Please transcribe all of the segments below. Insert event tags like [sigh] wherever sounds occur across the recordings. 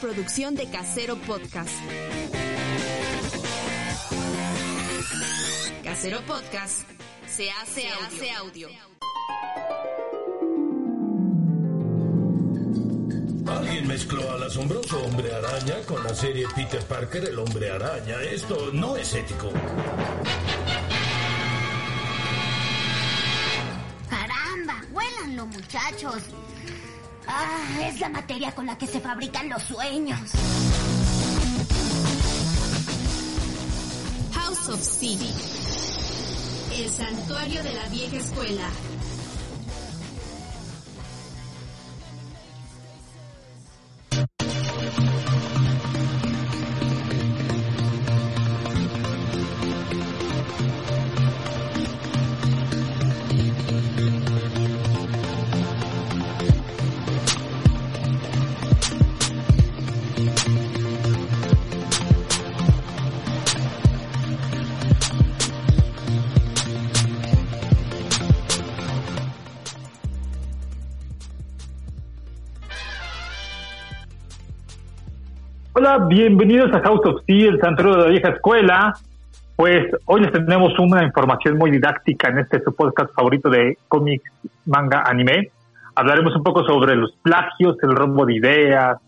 Producción de Casero Podcast. Casero Podcast se hace, hace audio. Alguien mezcló al asombroso hombre araña con la serie Peter Parker, el hombre araña. Esto no es ético. ¡Caramba! ¡Huélanlo, muchachos! ¡Ah! Es la materia con la que se fabrican los sueños. House of Sea. El santuario de la vieja escuela. Bienvenidos a House of Sea, el santuario de la vieja escuela. Pues hoy les tenemos una información muy didáctica en este su podcast favorito de cómics, manga, anime. Hablaremos un poco sobre los plagios, el robo de ideas,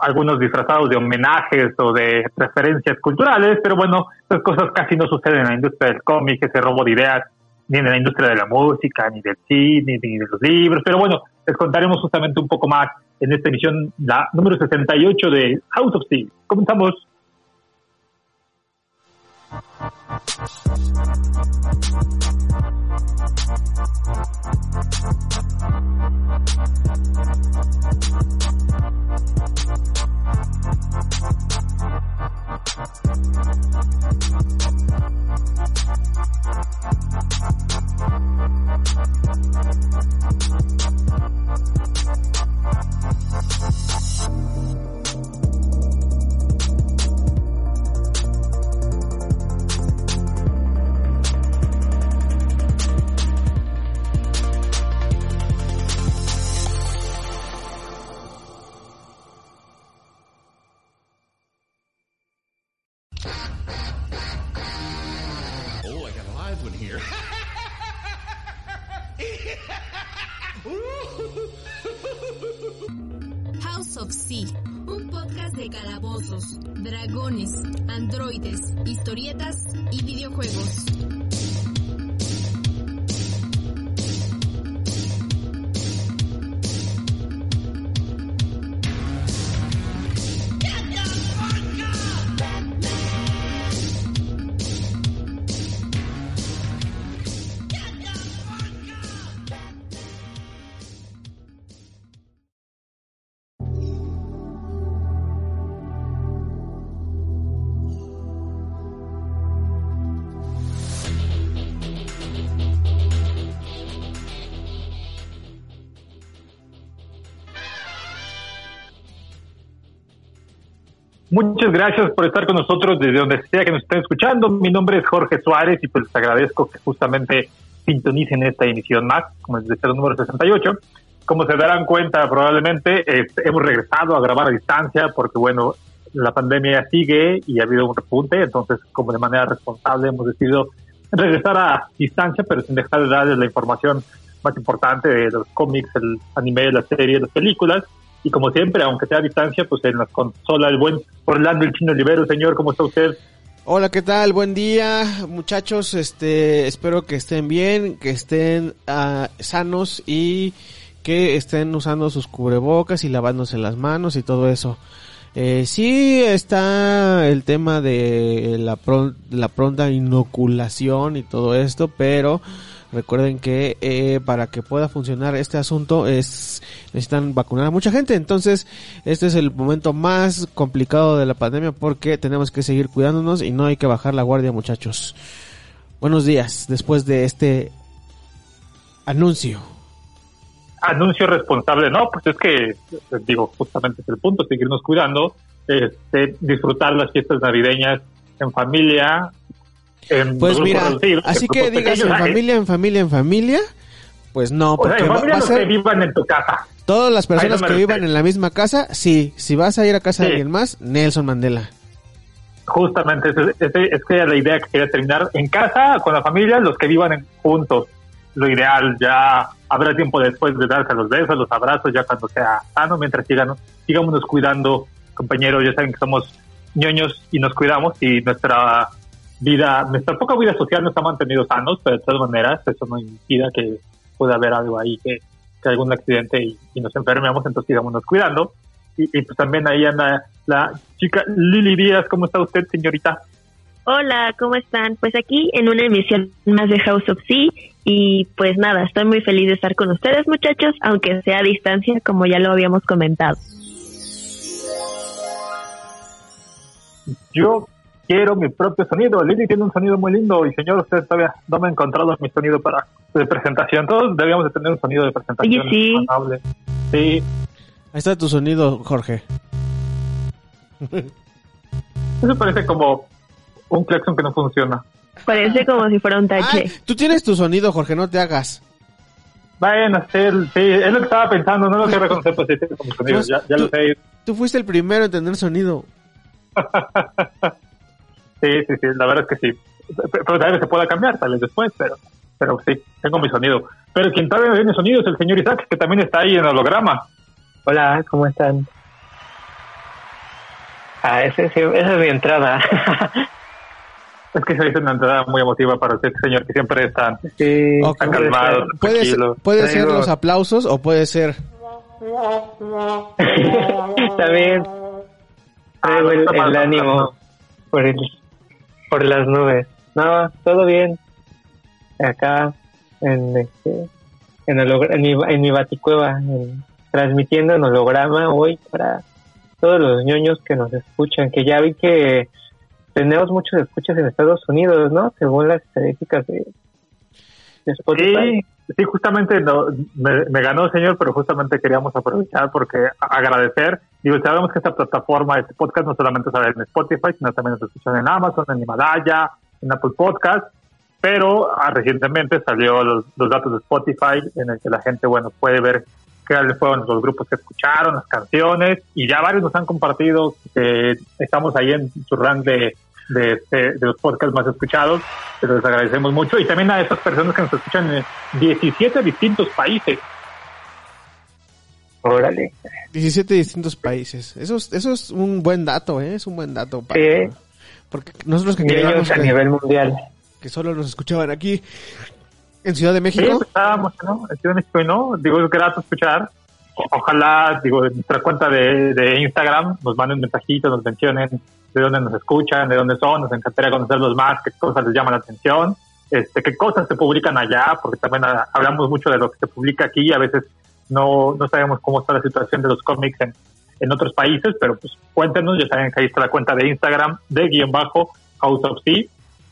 algunos disfrazados de homenajes o de referencias culturales, pero bueno, esas cosas casi no suceden en la industria del cómic, ese robo de ideas, ni en la industria de la música, ni del cine, ni de los libros, pero bueno, les contaremos justamente un poco más en esta emisión, la número 68 de House of Steel. Comenzamos. Muchas gracias por estar con nosotros desde donde sea que nos estén escuchando. Mi nombre es Jorge Suárez y pues les agradezco que justamente sintonicen esta emisión más, como es el número 68. Como se darán cuenta, probablemente este, hemos regresado a grabar a distancia porque, bueno, la pandemia sigue y ha habido un repunte, entonces, como de manera responsable, hemos decidido regresar a distancia, pero sin dejar de darles la información más importante de los cómics, el anime, las series, las películas. Y como siempre, aunque sea a distancia, pues en la consola el buen Orlando el Chino Olivero. Señor, ¿cómo está usted? Hola, ¿qué tal? Buen día, muchachos. Este, espero que estén bien, que estén ah, sanos y que estén usando sus cubrebocas y lavándose las manos y todo eso. Eh, sí está el tema de la, pron- la pronta inoculación y todo esto, pero recuerden que eh, para que pueda funcionar este asunto es necesitan vacunar a mucha gente. Entonces este es el momento más complicado de la pandemia porque tenemos que seguir cuidándonos y no hay que bajar la guardia, muchachos. Buenos días después de este anuncio. anuncio responsable, no, pues es que, eh, digo, justamente es el punto, seguirnos cuidando, este, disfrutar las fiestas navideñas en familia, Pues mira, así que digas en pequeños, familia, en familia, en familia, pues no, O sea, porque en va, a los que ser vivan en tu casa. todas las personas no que vivan en la misma casa, sí, si vas a ir a casa de alguien más, Nelson Mandela. Justamente, ese, ese- es que era la idea que quería terminar. En casa, con la familia, los que vivan en- juntos. Lo ideal, ya habrá tiempo después de darse los besos, los abrazos, ya cuando sea sano, mientras sigan, sigámonos cuidando, compañeros, ya saben que somos ñoños y nos cuidamos y nuestra vida, nuestra poca vida social nos ha mantenido sanos, pero de todas maneras eso no impida que pueda haber algo ahí que, que algún accidente y, y nos enfermemos, entonces sigámonos cuidando. Y, y pues también ahí anda la chica Lili Díaz, ¿cómo está usted, señorita? Hola, ¿cómo están? Pues aquí en una emisión más de House of Sea y pues nada, estoy muy feliz de estar con ustedes muchachos, aunque sea a distancia como ya lo habíamos comentado. Yo quiero mi propio sonido. Lili tiene un sonido muy lindo y señor, usted todavía no me ha encontrado mi sonido para de presentación. Todos debíamos de tener un sonido de presentación. Oye, sí. amable. Sí, Ahí está tu sonido, Jorge. [laughs] eso parece como un claxon que no funciona. Parece como si fuera un tache. Ay, tú tienes tu sonido, Jorge, no te hagas. Vayan a hacer, sí, es lo que estaba pensando, no lo quiero reconocer, pues sí, tengo mi sonido, ya, ya lo sé. Tú fuiste el primero en tener sonido. [laughs] Sí, sí, sí, la verdad es que sí. Pero tal vez se pueda cambiar, tal vez después, pero, pero sí, tengo mi sonido. Pero quien todavía no tiene sonido es el señor Isaac, que también está ahí en holograma. Hola, ¿cómo están? Ah, ese, esa es mi entrada. [laughs] Es que se dice una entrada muy emotiva para usted, señor, que siempre está, sí, está calmado, Puede ser, tranquilo. puede ser los aplausos o puede ser... [laughs] También traigo el, el ánimo por el, por las nubes. No, todo bien. Acá en este en, hologra- en mi en mi baticueva en- transmitiendo en holograma hoy para todos los ñoños que nos escuchan, que ya vi que tenemos muchos escuchas en Estados Unidos, ¿no? Según las estadísticas de, Spotify. Sí, justamente no, me, ganó, señor, pero justamente queríamos aprovechar porque agradecer. Digo, sabemos que esta plataforma, este podcast, no solamente sale en Spotify, sino también nos escuchan en Amazon, en Himalaya, en Apple Podcast. Pero ah, recientemente salió los, datos de Spotify en el que la gente, bueno, puede ver cuáles fueron los grupos que escucharon, las canciones, y ya varios nos han compartido que estamos ahí en su rank de, de, este- de los podcasts más escuchados, les agradecemos mucho, y también a esas personas que nos escuchan en 17 distintos países. Órale. 17 distintos países. Eso es, eso es un buen dato, ¿eh? Es un buen dato. Para, Sí. Porque nosotros que creíamos a que, nivel mundial. que solo nos escuchaban aquí en Ciudad de Sí, México. ¿no? En Ciudad de México, ¿no? Digo, es grato escuchar. O- Ojalá, digo, en nuestra cuenta de, de Instagram nos manden mensajitos, nos mencionen de dónde nos escuchan, de dónde son, nos encantaría conocerlos más, qué cosas les llaman la atención, este, qué cosas se publican allá, porque también ah, hablamos mucho de lo que se publica aquí, a veces no, no sabemos cómo está la situación de los cómics en, en otros países, pero pues cuéntenos, ya saben que ahí está la cuenta de Instagram de guion bajo House of Sea,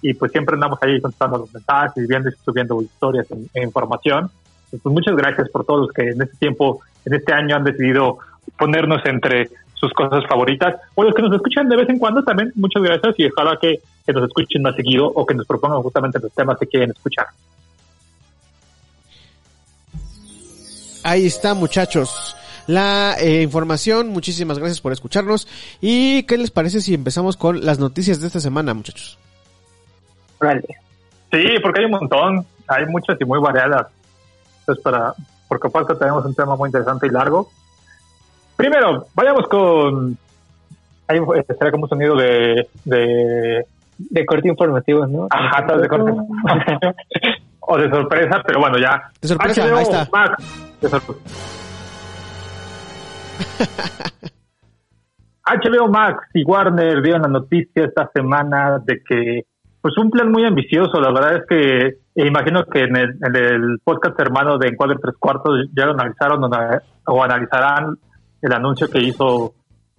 y pues siempre andamos ahí contestando los mensajes, viendo y subiendo historias e, e información. Pues muchas gracias por todos los que en este tiempo, en este año han decidido ponernos entre sus cosas favoritas, o los que nos escuchan de vez en cuando también, muchas gracias y ojalá que, que nos escuchen más seguido o que nos propongan justamente los temas que quieren escuchar. Ahí está, muchachos. La eh, información, muchísimas gracias por escucharnos. ¿Y qué les parece si empezamos con las noticias de esta semana, muchachos? Órale. Sí, porque hay un montón, hay muchas y muy variadas. Entonces, para, porque aparte tenemos un tema muy interesante y largo. Primero, vayamos con. Ahí será como un sonido de. de De corte informativo, ¿no? ajá, de corte. [laughs] o de sorpresa, pero bueno, ya. De sorpresa, HBO ahí está. Max, de sorpresa. [laughs] HBO Max y Warner dieron la noticia esta semana de que, pues un plan muy ambicioso, la verdad es que e imagino que en el, en el podcast hermano de Encuadre Tres Cuartos ya lo analizaron o analizarán el anuncio que hizo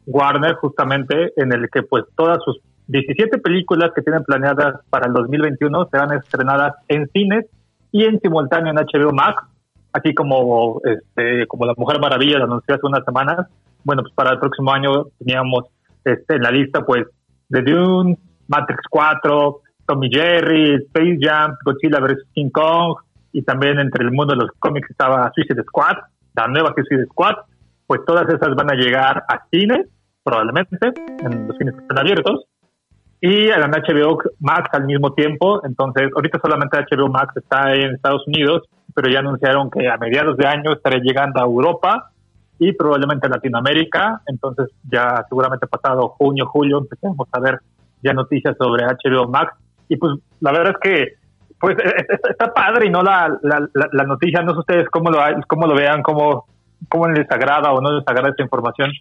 Warner justamente en el que pues todas sus 17 películas que tienen planeadas para el 2021 serán estrenadas en cines y en simultáneo en HBO Max, así como este como La Mujer Maravilla lo anunció hace unas semanas. Bueno, pues para el próximo año teníamos este, en la lista pues The Dune, Matrix 4, Tommy Jerry, Space Jam, Godzilla vs. King Kong y también entre el mundo de los cómics estaba Suicide Squad, la nueva Suicide Squad, pues todas esas van a llegar a cine, probablemente, en los cines que están abiertos, y la HBO Max al mismo tiempo. Entonces, ahorita solamente HBO Max está en Estados Unidos, pero ya anunciaron que a mediados de año estaré llegando a Europa y probablemente a Latinoamérica. Entonces, ya seguramente pasado junio, julio, empezamos a ver ya noticias sobre HBO Max. Y pues, la verdad es que pues e, e, está padre y no la, la, la, noticia, no sé ustedes cómo lo, cómo lo vean, cómo, cómo les agrada o no les agrada esta información.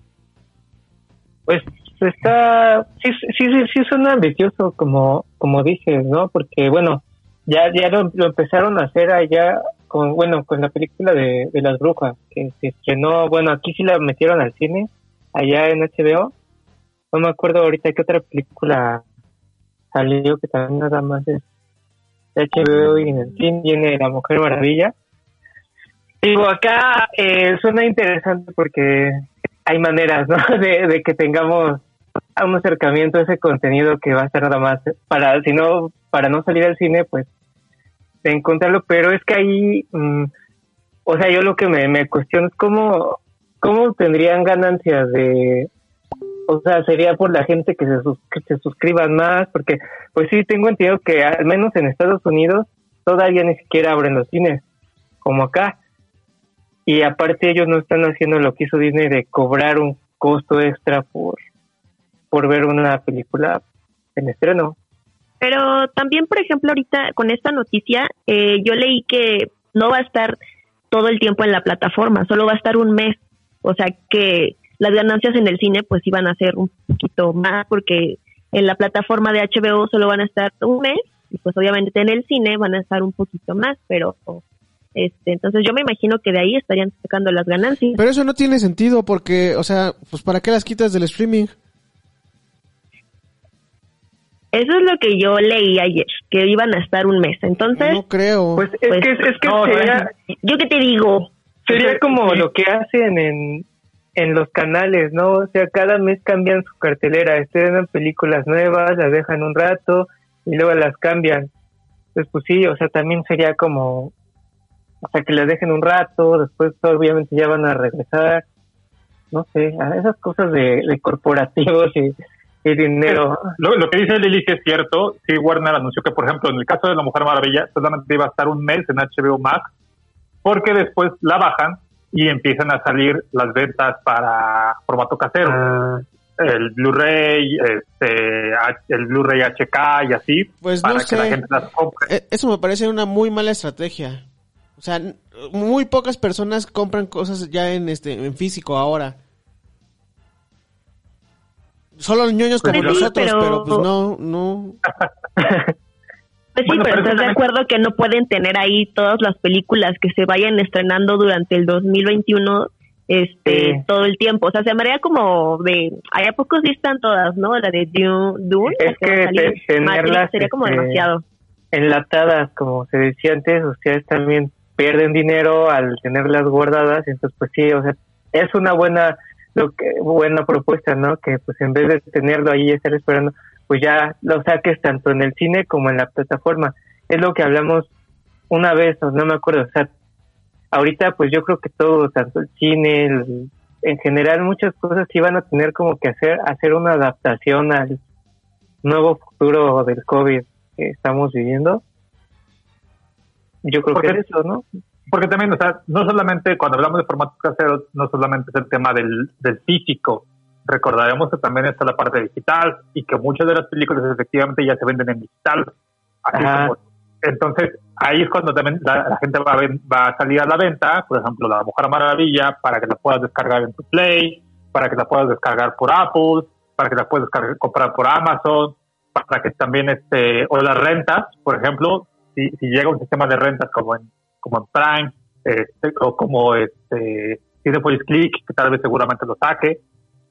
Pues está, sí, sí, sí, sí suena ambicioso como, como dices, ¿no? Porque bueno, ya, ya lo, empezaron a hacer allá con, bueno, con la película de, de las brujas, que se estrenó, bueno, aquí sí la metieron al cine, allá en HBO. No me acuerdo ahorita qué otra película salió que también nada más es HBO y en el cine viene La Mujer Maravilla. Digo, acá eh, suena interesante porque hay maneras, ¿no? [laughs] De que tengamos un acercamiento a ese contenido que va a ser nada más para, si no, para no salir al cine, pues de encontrarlo, pero es que ahí, mm, o sea, yo lo que me, me cuestiono es cómo, cómo tendrían ganancias de, o sea, sería por la gente que se, que se suscriban más, porque pues sí, tengo entendido que al menos en Estados Unidos todavía ni siquiera abren los cines, como acá. Y aparte ellos no están haciendo lo que hizo Disney de cobrar un costo extra por, por ver una película en estreno. Pero también, por ejemplo, ahorita con esta noticia, eh, yo leí que no va a estar todo el tiempo en la plataforma, solo va a estar un mes. O sea que las ganancias en el cine pues iban a ser un poquito más porque en la plataforma de HBO solo van a estar un mes y pues obviamente en el cine van a estar un poquito más, pero este, entonces yo me imagino que de ahí estarían sacando las ganancias. Pero eso no tiene sentido porque, o sea, pues ¿para qué las quitas del streaming? Eso es lo que yo leí ayer, que iban a estar un mes. Entonces, no creo. Pues es que, es que sería, yo qué te digo. Sería como lo que hacen en, en los canales, ¿no? O sea, cada mes cambian su cartelera, estrenan películas nuevas, las dejan un rato y luego las cambian. Pues, pues sí, o sea, también sería como, o sea, que las dejen un rato, después obviamente ya van a regresar. No sé, a esas cosas de, de corporativos y y dinero. Lo, que dice Lili que es cierto, sí, Warner anunció que, por ejemplo, en el caso de La Mujer Maravilla, solamente iba a estar un mes en HBO Max, porque después la bajan y empiezan a salir las ventas para formato casero. Ah. El Blu-ray, este, el Blu-ray HK y así, pues para que la gente las compre. E, eso me parece una muy mala estrategia. O sea, muy pocas personas compran cosas ya en este en físico ahora. Solo los ñoños como nosotros, pero... pues no, no. [laughs] Pues sí, pero, estás de acuerdo que no pueden tener ahí todas las películas que se vayan estrenando durante el 2021 este todo el tiempo. O sea, se me haría como de, hay a pocos sí están todas, ¿no? La de Dune, es que, tenerlas sería como este, demasiado. Enlatadas, como se decía antes, ustedes también pierden dinero al tenerlas guardadas, entonces pues sí, o sea, es una buena lo que buena propuesta, ¿no? Que pues en vez de tenerlo ahí y estar esperando, pues ya lo saques tanto en el cine como en la plataforma. Es lo que hablamos una vez, no me acuerdo, o sea, ahorita pues yo creo que todo, tanto el cine, en general muchas cosas sí van a tener como que hacer, hacer una adaptación al nuevo futuro del COVID que estamos viviendo. Yo creo que es eso, ¿no? Porque también, o sea, no solamente cuando hablamos de formatos caseros, no solamente es el tema del, del físico, recordaremos que también está la parte digital y que muchas de las películas efectivamente ya se venden en digital. entonces, ahí es cuando también la, gente va a, va a salir a la venta, por ejemplo, La Mujer Maravilla, para que la puedas descargar en tu Play, para que la puedas descargar por Apple, para que la puedas descargar, comprar por Amazon, para que también, este, o las rentas, por ejemplo, si, si llega un sistema de rentas como en, como en Prime, este, o como este, Cinepolis Click, que tal vez seguramente lo saque,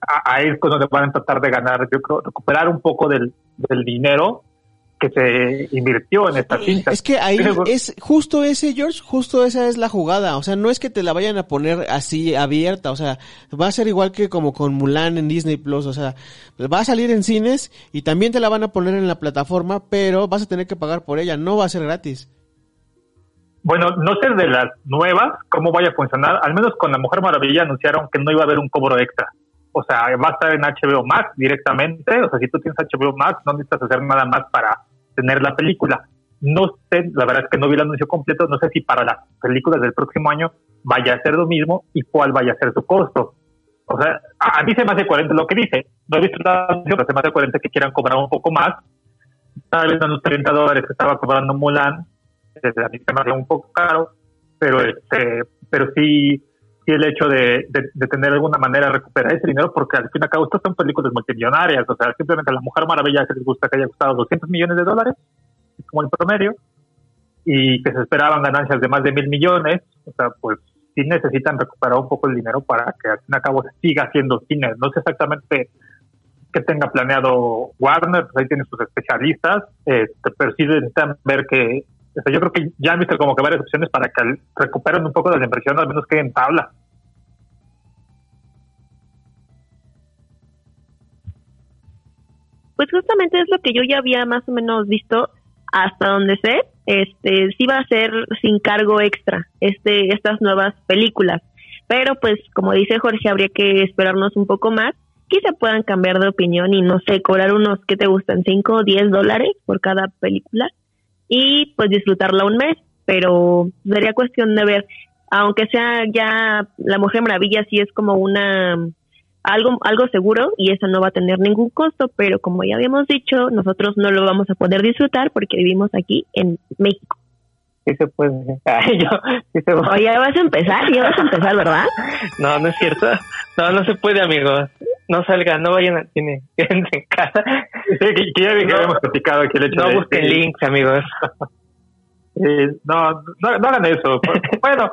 a- ahí es cuando van a tratar de ganar, yo creo, recuperar un poco del, del dinero que se invirtió en esta cinta. Es que ahí es justo ese, George, justo esa es la jugada. O sea, no es que te la vayan a poner así abierta. O sea, va a ser igual que como con Mulan en Disney Plus. O sea, va a salir en cines y también te la van a poner en la plataforma, pero vas a tener que pagar por ella. No va a ser gratis. Bueno, no sé de las nuevas cómo vaya a funcionar. Al menos con La Mujer Maravilla anunciaron que no iba a haber un cobro extra. O sea, va a estar en HBO Max directamente. O sea, si tú tienes HBO Max, no necesitas hacer nada más para tener la película. No sé, la verdad es que no vi el anuncio completo. No sé si para las películas del próximo año vaya a ser lo mismo y cuál vaya a ser su costo. O sea, a, a mí se me hace coherente lo que dice. No he visto el anuncio, pero se me hace coherente que quieran cobrar un poco más. Tal vez en los 30 dólares que estaba cobrando Mulan, a mí se me hace un poco caro, pero este, pero sí, sí el hecho de, de, de tener alguna manera de recuperar ese dinero, porque al fin y al cabo estas son películas multimillonarias, o sea, simplemente a la Mujer Maravilla que les gusta que haya costado 200 millones de dólares, es como el promedio, y que se esperaban ganancias de más de mil millones, o sea, pues sí necesitan recuperar un poco el dinero para que al fin y al cabo siga haciendo cine. No sé exactamente qué tenga planeado Warner, pues ahí tiene sus especialistas, este, pero sí necesitan ver que, o sea, yo creo que ya han visto como que varias opciones para que recuperen un poco de la inversión, al menos queden en tabla. Pues justamente es lo que yo ya había más o menos visto hasta donde sé, este sí va a ser sin cargo extra este estas nuevas películas, pero pues como dice Jorge habría que esperarnos un poco más, quizá puedan cambiar de opinión y no sé, cobrar unos que te gustan 5 o 10 dólares por cada película y pues disfrutarla un mes, pero sería cuestión de ver, aunque sea ya La Mujer Maravilla sí es como una algo, algo seguro y eso no va a tener ningún costo, pero como ya habíamos dicho, nosotros no lo vamos a poder disfrutar porque vivimos aquí en México. Sí se puede. [laughs] Ay, yo, sí se puede. Oye, ya vas a empezar, ya vas a empezar, ¿verdad? [laughs] No, no es cierto. No, no se puede, amigos. No salgan, no vayan al cine. [laughs] Quédense en casa. Sí, que, que ya, [laughs] que habíamos platicado aquí el hecho No de... busquen links, amigos. [laughs] Eh, no, no, no hagan eso. bueno,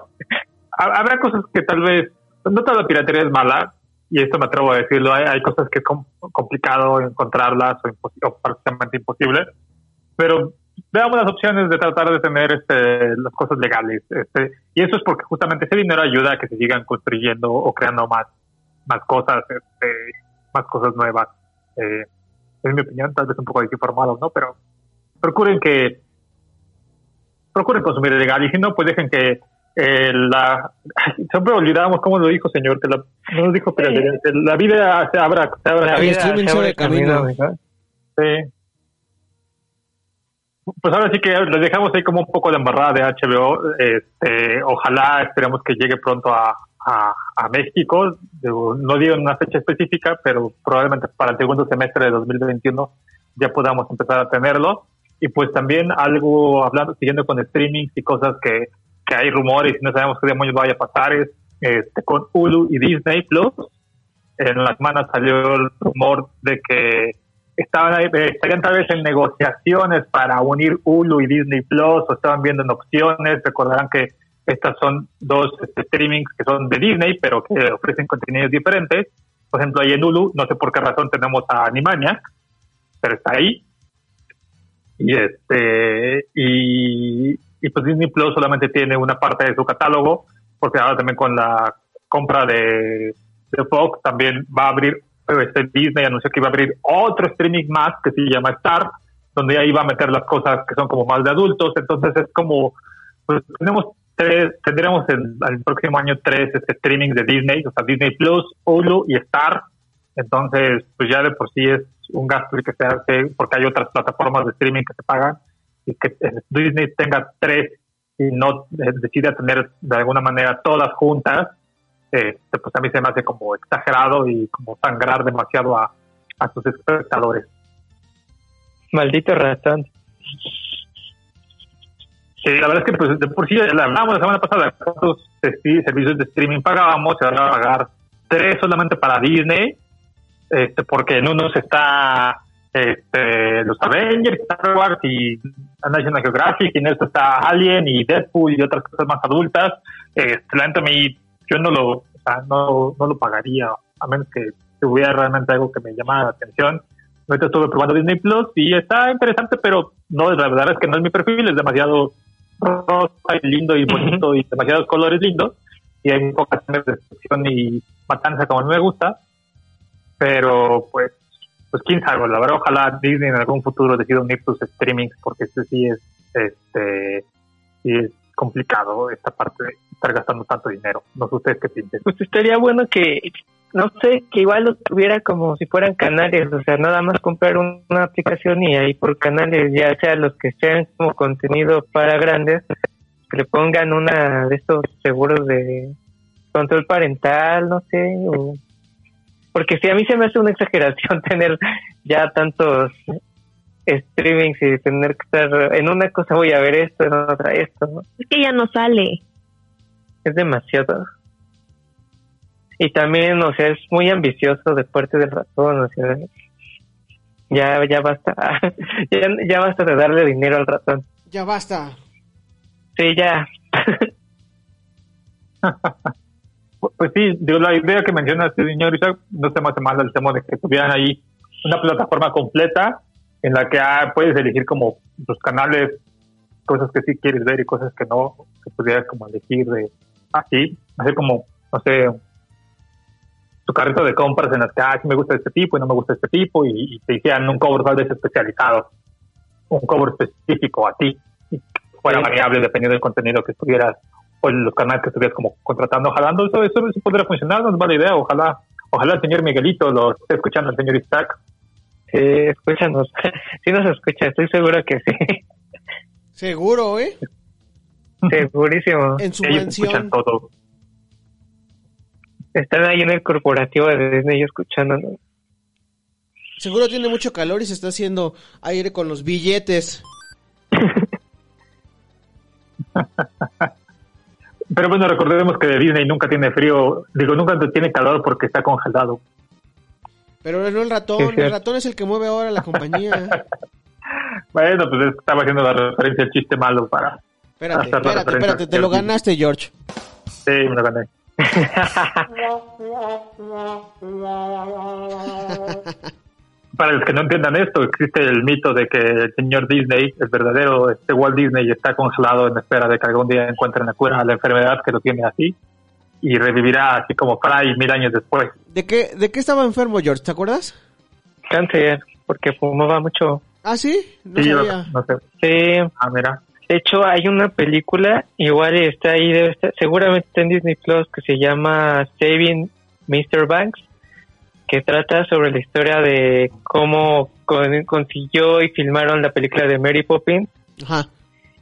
ha- habrá cosas que tal vez, no toda la piratería es mala, y esto me atrevo a decirlo, hay, hay cosas que es com- complicado encontrarlas o, impos- o prácticamente imposible, pero veamos las opciones de tratar de tener este, las cosas legales. Este, y eso es porque justamente ese dinero ayuda a que se sigan construyendo o creando más, más cosas, este, más cosas nuevas. Eh, en mi opinión, tal vez un poco desinformado, ¿no? Pero procuren que procuren consumir legal y si no, pues dejen que eh, la [laughs] siempre olvidábamos cómo lo dijo señor que la, no nos dijo pero la vida se abra, se abra La El vida se abre abre camino. Sí. Pues ahora sí que les dejamos ahí como un poco de embarrada de HBO. Este, ojalá esperemos que llegue pronto a, a, a México. No digo una fecha específica, pero probablemente para el segundo semestre de 2021 ya podamos empezar a tenerlo. Y pues también algo hablando, siguiendo con streamings y cosas que, que hay rumores y no sabemos qué demonios vaya a pasar es este, con Hulu y Disney Plus. En la semana salió el rumor de que estaban ahí, eh, estarían tal vez en negociaciones para unir Hulu y Disney Plus o estaban viendo en opciones. Recordarán que estas son dos este, streamings que son de Disney, pero que ofrecen contenidos diferentes. Por ejemplo, ahí en Hulu, no sé por qué razón tenemos a Animaniac, pero está ahí. Y este y, y pues Disney Plus solamente tiene una parte de su catálogo, porque ahora también con la compra de, de Fox también va a abrir este Disney anunció que iba a abrir otro streaming más que se llama Star, donde ahí va a meter las cosas que son como más de adultos, entonces es como pues tenemos tendremos el, el próximo año tres este streaming de Disney, o sea Disney Plus, Hulu y Star, entonces pues ya de por sí es un gasto que se hace porque hay otras plataformas de streaming que se pagan y que eh, Disney tenga tres y no eh, decida tener de alguna manera todas juntas, eh, pues a mí se me hace como exagerado y como sangrar demasiado a, a sus espectadores. Maldito ratón. Sí, la verdad es que pues, de por sí, la hablamos la semana pasada, cuántos sí, servicios de streaming pagábamos, se van a pagar tres solamente para Disney, este, porque en unos está este, los Avengers, Star Wars y National Geographic, y en esto está Alien y Deadpool y otras cosas más adultas. Este, la a mí, yo no lo, o no, no lo pagaría, a menos que hubiera realmente algo que me llamara la atención. Ahorita estuve probando Disney Plus y está interesante, pero no, la verdad es que no es mi perfil, es demasiado rosa y lindo y bonito y demasiados colores lindos y hay de destrucción y matanza como mí me gusta, pero pues pues quién sabe, la verdad ojalá Disney en algún futuro decida unir sus streamings porque este sí es este sí es complicado esta parte de estar gastando tanto dinero. No sé ustedes qué piensan. Pues estaría bueno que no sé, que igual lo tuviera como si fueran canales, o sea, nada más comprar un- una aplicación y ahí por canales, ya sea los que sean como contenido para grandes, que le pongan una de estos seguros de control parental, no sé, o... porque si a mí se me hace una exageración [laughs] tener ya tantos streamings y tener que estar en una cosa voy a ver esto, en otra esto, ¿no? Es que ya no sale. es demasiado. Y también, o sea, es muy ambicioso de parte del ratón, o sea, ya, ya basta, [laughs] ya, ya basta de darle dinero al ratón. Ya basta. Sí, ya. [laughs] Pues- sí, digo, la idea que menciona este señor Isaac no se me hace mal el tema de que tuvieran ahí una plataforma completa en la que ah, puedes elegir como los canales, cosas que sí quieres ver y cosas que no, que pudieras como elegir de así, hacer como, no sé, tu carrito de compras en las que, ah, sí me gusta este tipo y no me gusta este tipo y, y te hicieran un cover tal vez especializado, un cover específico a ti, y fuera Sí. variable dependiendo del contenido que estuvieras o los canales que estuvieras como contratando, jalando, eso, eso, eso podría funcionar, no es mala idea, ojalá, ojalá el señor Miguelito lo esté escuchando, el señor Isaac. Sí, escúchanos. [laughs] Sí nos escucha, estoy seguro que sí. Seguro, ¿eh? Segurísimo. En su Ellos escuchan todo. Están ahí en el corporativo de Disney escuchándonos. Seguro tiene mucho calor y se está haciendo aire con los billetes. [laughs] Pero bueno, recordemos que Disney nunca tiene frío, digo, nunca tiene calor porque está congelado. Pero no el ratón, el ratón es el que mueve ahora la compañía. [laughs] Bueno, pues estaba haciendo la referencia al chiste malo para... Espérate, espérate, espérate, te lo ganaste, George. Sí, me lo gané. Para los que no entiendan esto, existe el mito de que el señor Disney, el verdadero este Walt Disney, está congelado en espera de que algún día encuentren la cura a la enfermedad que lo tiene así y revivirá así como Fry mil años después. ¿De qué, ¿De qué estaba enfermo, George? ¿Te acuerdas? Cáncer, porque fumaba mucho. Ah, sí, no Sí, yo sabía. no sé. Sí, Ah, mira. De hecho, hay una película, igual está ahí, debe estar- seguramente está en Disney Plus, que se llama Saving Mr. Banks, que trata sobre la historia de cómo con- consiguió y filmaron la película de Mary Poppins. Ajá.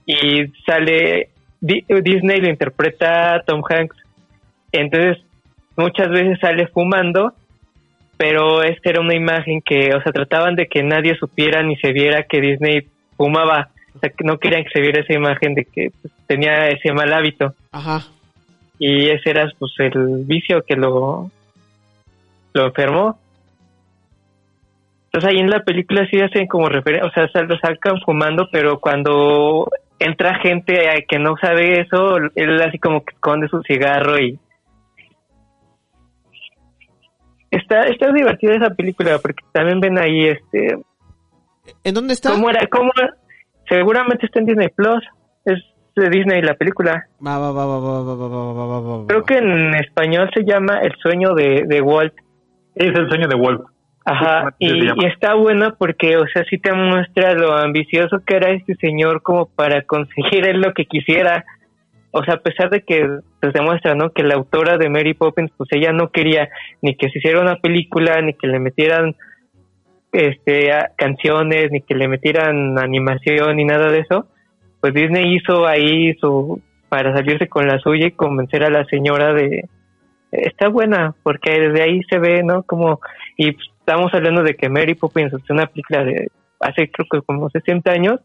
Y sale, Di- Disney lo interpreta Tom Hanks. Entonces, muchas veces sale fumando, pero esta era una imagen que, o sea, trataban de que nadie supiera ni se viera que Disney fumaba. O sea, que no querían que se viera esa imagen de que pues, tenía ese mal hábito. Ajá. Y ese era, pues, el vicio que lo, lo enfermó. Entonces ahí en la película sí hacen como referencia, o sea, sal- lo sacan fumando, pero cuando entra gente eh, que no sabe eso, él así como que esconde su cigarro y... Está, está divertida esa película porque también ven ahí este ¿En dónde está? cómo era cómo Seguramente está en Disney Plus. Es de Disney la película. Creo que en español se llama El sueño de, de Walt. Es el sueño de Walt. Ajá, y, está bueno porque, o sea, sí te muestra lo ambicioso que era este señor como para conseguir él lo que quisiera. O sea, a pesar de que pues, demuestra, ¿no? Que la autora de Mary Poppins, pues ella no quería ni que se hiciera una película, ni que le metieran este canciones, ni que le metieran animación, ni nada de eso. Pues Disney hizo ahí su para salirse con la suya y convencer a la señora de está buena porque desde ahí se ve, ¿no? Como y estamos hablando de que Mary Poppins es una película de hace creo que como 60 años.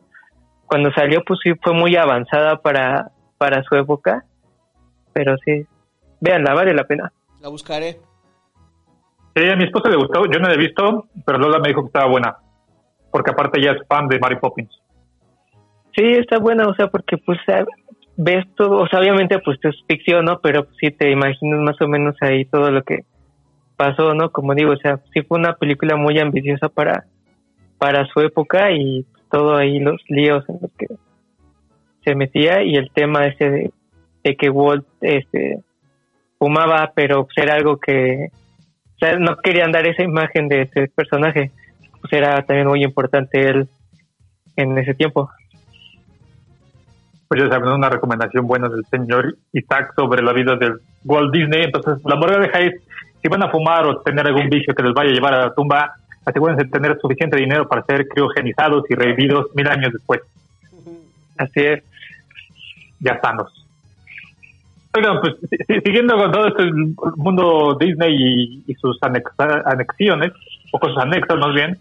Cuando salió pues sí fue muy avanzada para para su época, pero sí, véanla, vale la pena. La buscaré. Sí, a mi esposa le gustó, yo no la he visto, pero Lola me dijo que estaba buena, porque aparte ella es fan de Mary Poppins. Sí, está buena, o sea, porque pues eh, ves todo, o sea, obviamente pues es ficción, ¿no? Pero sí te imaginas más o menos ahí todo lo que pasó, ¿no? Como digo, o sea, sí fue una película muy ambiciosa para, para su época y todo ahí los líos en los que se metía y el tema ese de, de que Walt este fumaba, pero pues era algo que o sea, no querían dar esa imagen de ese personaje, pues era también muy importante él en ese tiempo. Pues ya saben, una recomendación buena del señor Isaac sobre la vida del Walt Disney. Entonces, la moraleja es, si van a fumar o tener algún vicio que les vaya a llevar a la tumba, asegúrense de tener suficiente dinero para ser criogenizados y revividos mil años después. Así es. Ya sanos. Oigan, pues si- [laughs] si- siguiendo con todo este mundo Disney y, sus anexiones, o cosas anexas más bien,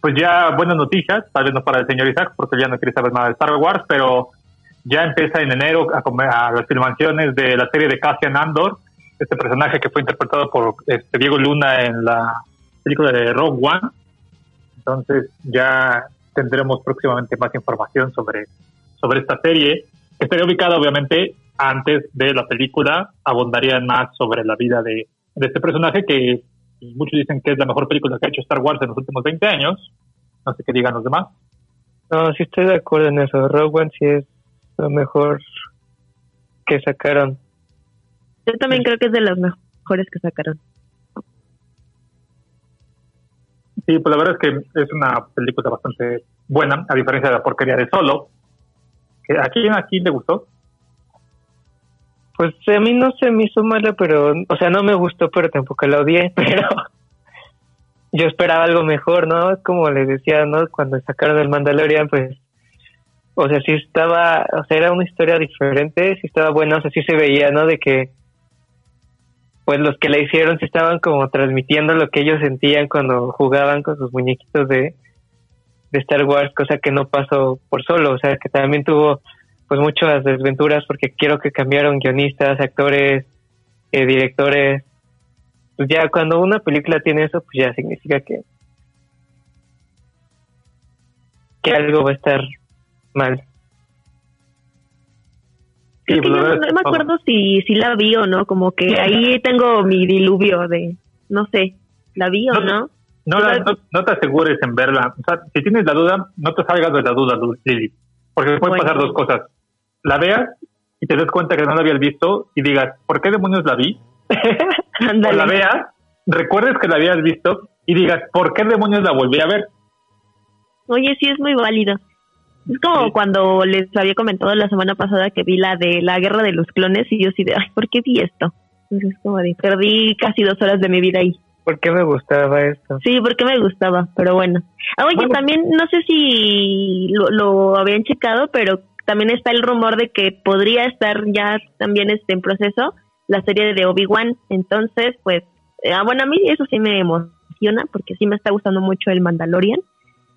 pues ya buenas noticias, tal vez no para el señor Isaac, porque ya no quiere saber nada de Star Wars, pero ya empieza en enero a, comer- las filmaciones de la serie de Cassian Andor, este personaje que fue interpretado por este, Diego Luna en la película de Rogue One. Entonces ya tendremos próximamente más información sobre, sobre esta serie, que estaría ubicada obviamente antes de la película, abundarían más sobre la vida de, de este personaje que muchos dicen que es la mejor película que ha hecho Star Wars en los últimos 20 años. No sé qué digan los demás. No, sí estoy de acuerdo en eso. Rogue One sí es lo mejor que sacaron. Yo también creo que es de las mejores que sacaron. Sí, pues la verdad es que es una película bastante buena, a diferencia de la porquería de Solo. Que ¿A quién aquí le gustó? Pues a mí no se me hizo mala, pero, o sea, no me gustó, pero tampoco la odié, [laughs] pero yo esperaba algo mejor, ¿no? Como les decía, ¿no? Cuando sacaron el Mandalorian, pues, o sea, sí estaba, o sea, era una historia diferente, sí estaba buena, o sea, sí se veía, ¿no? De que, pues los que la hicieron sí estaban como transmitiendo lo que ellos sentían cuando jugaban con sus muñequitos de, de Star Wars, cosa que no pasó por solo, o sea, que también tuvo pues muchas desventuras porque quiero que cambiaron guionistas, actores, eh, directores. Pues ya cuando una película tiene eso, pues ya significa que que algo va a estar mal. Sí, pues, no, no me acuerdo si, si la vi o no, como que ahí tengo mi diluvio de, no sé, ¿la vi o No, no? No, la- no, no te asegures en verla. O sea, si tienes la duda, no te salgas de la duda, Lili. Porque pueden Bueno. pasar dos cosas. La veas y te des cuenta que no la habías visto y digas, ¿por qué demonios la vi? [laughs] O la veas, recuerdes que la habías visto y digas, ¿por qué demonios la volví a ver? Oye, sí es muy válido. Es como Sí. cuando les había comentado la semana pasada que vi la de la guerra de los clones y yo sí de, ay, ¿por qué vi esto? Entonces es como de, perdí casi dos horas de mi vida ahí. ¿Por qué me gustaba esto? Sí, porque me gustaba, pero bueno. Ah, oye, Bueno. también no sé si lo, lo habían checado, pero también está el rumor de que podría estar ya también este, en proceso la serie de Obi-Wan. Entonces, pues, eh, ah, bueno, a mí eso sí me emociona porque sí me está gustando mucho el Mandalorian.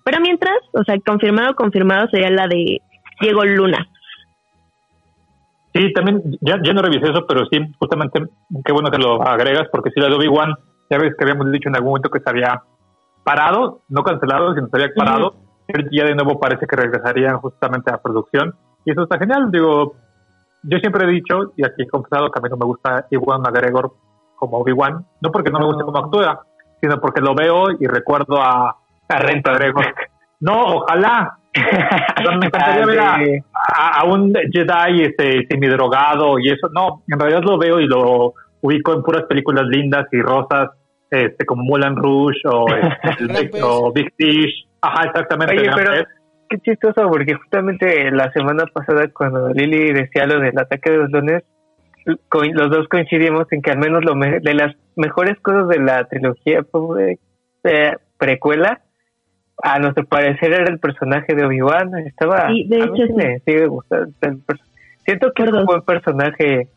Pero mientras, o sea, confirmado, confirmado sería la de Diego Luna. Sí, también, ya, ya no revisé eso, pero sí, justamente, qué bueno que lo agregas, porque si la de Obi-Wan, ya ves que habíamos dicho en algún momento que se había parado, no cancelado, sino se había parado, ya de nuevo parece que regresarían justamente a producción, y eso está genial, digo, yo siempre he dicho, y aquí he confesado que a mí no me gusta Iwan McGregor como Obi-Wan, no porque no me guste cómo actúa, sino porque lo veo y recuerdo a, a Ren McGregor. [laughs] No, ojalá. Me encantaría ver a, a un Jedi este, semidrogado y eso. No, en realidad lo veo y lo ubico en puras películas lindas y rosas, este, como Mulan Rouge o, [laughs] este, el Big, Pez. o Big Fish. Ajá, exactamente. Oye, pero qué chistoso, porque justamente la semana pasada cuando Lili decía lo del ataque de los dones, los dos coincidimos en que al menos lo me- de las mejores cosas de la trilogía pues, eh, precuela, a nuestro parecer era el personaje de Obi-Wan. Estaba, Sí, de a mí hecho, sí sí. me sigue gustando. Siento que es Perdón. un buen personaje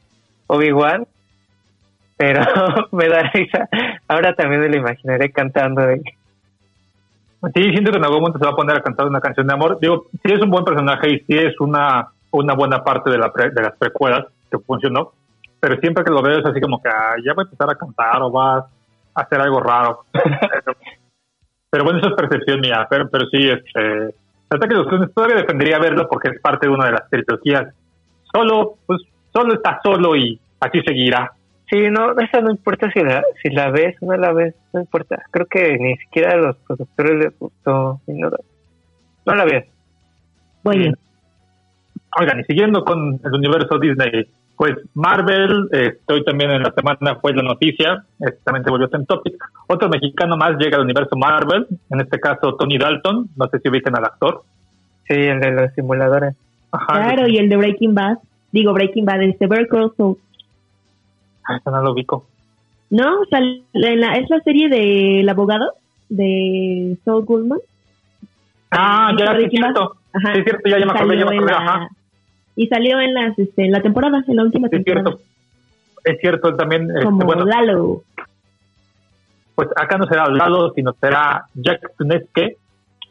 Obi-Wan, pero [laughs] me da risa. Ahora también me lo imaginaré cantando. de- Sí, siento que en algún momento se va a poner a cantar una canción de amor. Digo, sí es un buen personaje y sí es una, una buena parte de, la pre- de las precuelas que funcionó, pero siempre que lo veo es así como que ah, ya va a empezar a cantar o va, hacer algo raro. [laughs] pero, bueno, eso es percepción mía, pero, pero sí, este, Ataque de los Clones todavía defendería verlo porque es parte de una de las trilogías. Solo, pues, solo está solo y así seguirá. Sí, no, esa no importa si la, si la ves o no la ves, no importa. Creo que ni siquiera a los productores les gustó. No, no la ves. Bueno, Oigan, y siguiendo con el universo Disney, pues Marvel, eh, hoy también en la semana fue la noticia, eh, también se volvió en topic. Otro mexicano más llega al universo Marvel, en este caso Tony Dalton, no sé si ubican al actor. Sí, el de los simuladores. Ajá, claro, y el de Breaking Bad. Digo, Breaking Bad, este Bear Call Saul. Ese no lo ubico. No, sal- en la- es la serie del abogado de Saul Goodman. Ah, ya, es cierto. Ajá. Sí es cierto, ya, ya me acordé, ya me acordé, la- ajá. Y salió en las, este, en la temporada, en la última Sí es temporada. cierto. Es cierto, él también, este, Como bueno, Lalo. pues acá no será Lalo, sino será Jack Tunesque,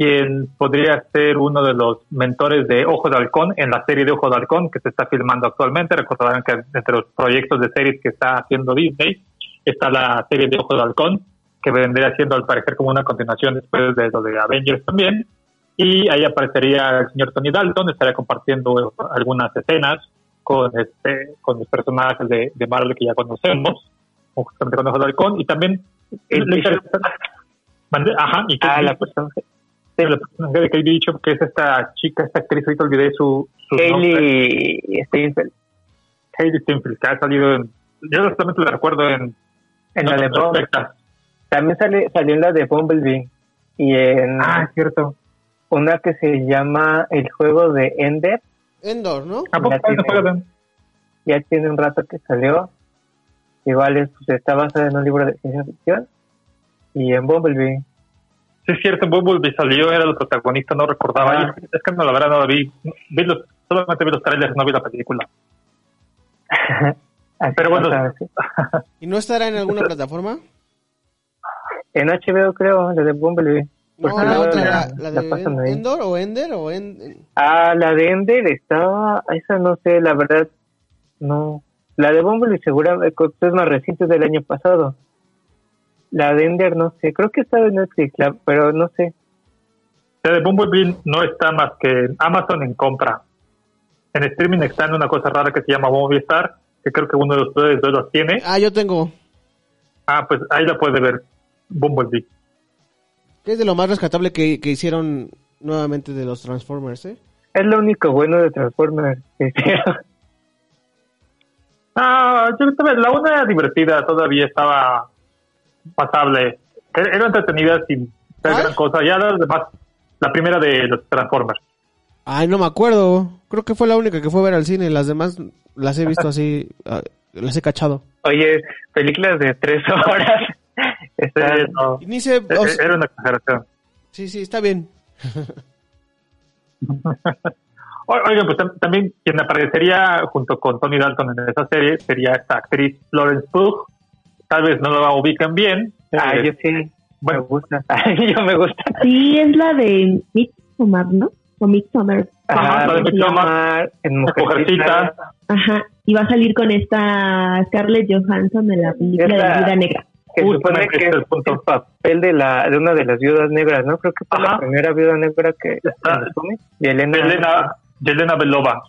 quien podría ser uno de los mentores de Ojo de Halcón en la serie de Ojo de Halcón que se está filmando actualmente. Recordarán que entre los proyectos de series que está haciendo Disney está la serie de Ojo de Halcón, que vendría siendo al parecer como una continuación después de lo de Avengers también. Y ahí aparecería el señor Tony Dalton, estaría compartiendo algunas escenas con este con los personajes de, de Marvel que ya conocemos, justamente con Ojo de Halcón, y también El Ajá, y que Ah, la persona. El personaje de Kate Bishop, que es esta chica, esta actriz, ahorita olvidé su, su nombre. Hailey Steinfeld. Hailey Steinfeld, que ha salido en, yo solamente la recuerdo en, En la de Bumblebee. También sale, salió en la de Bumblebee. Y en Ah, es cierto. una que se llama El juego de Ender. Endor, ¿no? ¿A poco Ya tiene-? Ya tiene un rato que salió. Igual es, pues, está basada en un libro de ciencia ficción. Y en Bumblebee. Sí, es cierto, en Bumblebee salió, era el protagonista, no recordaba. Ah. Yo- es que no, la verdad no la vi. vi los, solamente vi los trailers, no vi la película. [laughs] Pero bueno. ¿Y no estará en alguna plataforma? En HBO creo, la de Bumblebee. No, la otra, la- la, la la de. Endor o Ender o en... Ah, la de Ender estaba, esa no sé, la verdad, no. La de Bumblebee seguramente es más reciente del año pasado. La de Ender no sé, creo que estaba en Netflix, la- pero no sé. La de Bumblebee no está más que en Amazon en compra. En streaming está en una cosa rara que se llama Movistar, que creo que uno de los dos los tiene. Ah, yo tengo. Ah, pues ahí la puede ver, Bumblebee. Que es de lo más rescatable que, que hicieron nuevamente de los Transformers, ¿eh? Es lo único bueno de Transformers que hicieron. [laughs] Ah, yo que la una era divertida, todavía estaba pasable. Era era entretenida sin ser gran cosa. Ya las demás, la primera de los Transformers. Ay, no me acuerdo. Creo que fue la única que fue a ver al cine. Las demás las he visto así, [laughs] ah, las he cachado. Oye, películas de tres [laughs] horas. No, ni sé... e- o e- sea, era una exageración. sí, sí, está bien. [laughs] Oigan, pues tam- también quien aparecería junto con Tony Dalton en esa serie sería esta actriz Florence Pugh. Tal vez no la ubican bien. Ah, Eh, yo sí, me bueno, gusta. [laughs] yo me gusta. Sí, es la de Midsommar, ¿no? O Midsommar. Ajá, la de. Midsommar. en Mujercita. Ajá. Y va a salir con esta Scarlett Johansson en la película de Esa- la Vida Negra. que Uy, supone que es el punto. el papel de la de una de las viudas negras, ¿no? Creo que fue Ajá. la primera viuda negra que Está- en el cómic. y Elena, Yelena Belova.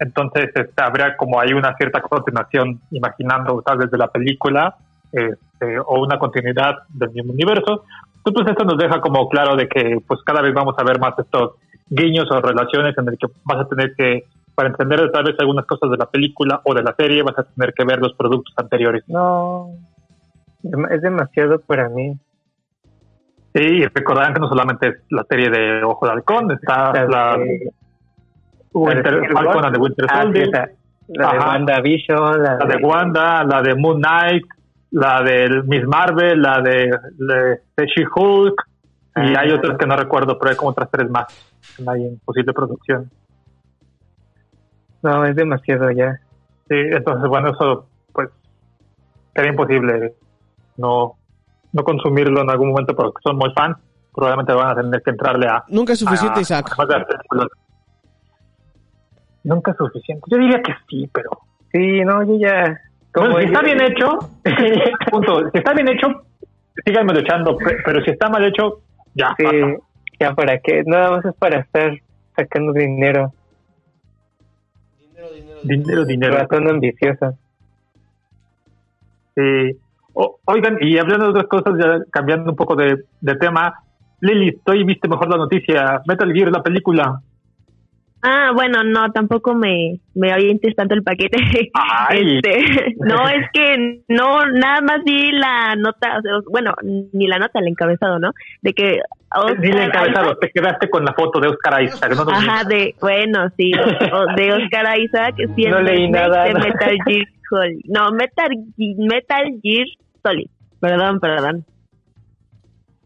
Entonces este, habría como ahí una cierta continuación, imaginando tal vez de la película, este, o una continuidad del mismo universo. Entonces pues, esto nos deja como claro de que pues cada vez vamos a ver más estos guiños o relaciones en el que vas a tener que, para entender tal vez algunas cosas de la película o de la serie, vas a tener que ver los productos anteriores. no es demasiado para mí. Sí, recordarán que no solamente es la serie de Ojo de Halcón, está La Winter, la de Falcon and the Winter Ah, sí, Soldier. La de. WandaVision, la, la de Wanda, la de Moon Knight, la de Miss Marvel, la de, de, de She-Hulk, y Ah. hay otras que no recuerdo, pero hay como otras tres más que ahí en posible producción. No, es demasiado ya. Sí, entonces, bueno, eso pues sería imposible no, no consumirlo en algún momento porque son muy fans. Probablemente van a tener que entrarle a. Nunca es suficiente, a- Isaac. a. Nunca es suficiente. Yo diría que sí, pero. Sí, no, yo ya... Bueno, si está bien hecho, [laughs] punto. Si está bien hecho, síganme echando, pe- pero si está mal hecho, ya. Sí, pasa. ya para qué, nada más es para estar sacando dinero, Dinero, dinero. ratón ambicioso. Sí. O- oigan, y hablando de otras cosas, ya cambiando un poco de, de tema, Lili, estoy viste mejor la noticia. Metal Gear, la película. Ah, bueno, no, tampoco me, me tanto el paquete. [laughs] Ay. Este, no, es que no, nada más vi la nota, o sea, bueno, ni la nota, el encabezado, ¿no? De que Oscar Dile encabezado, Isaac- te quedaste con la foto de Oscar Isaac. No Ajá, de, bueno, sí, de Oscar Isaac, siendo No leí nada. de Metal Gear Solid. No, Metal, Metal Gear Solid. Perdón, perdón.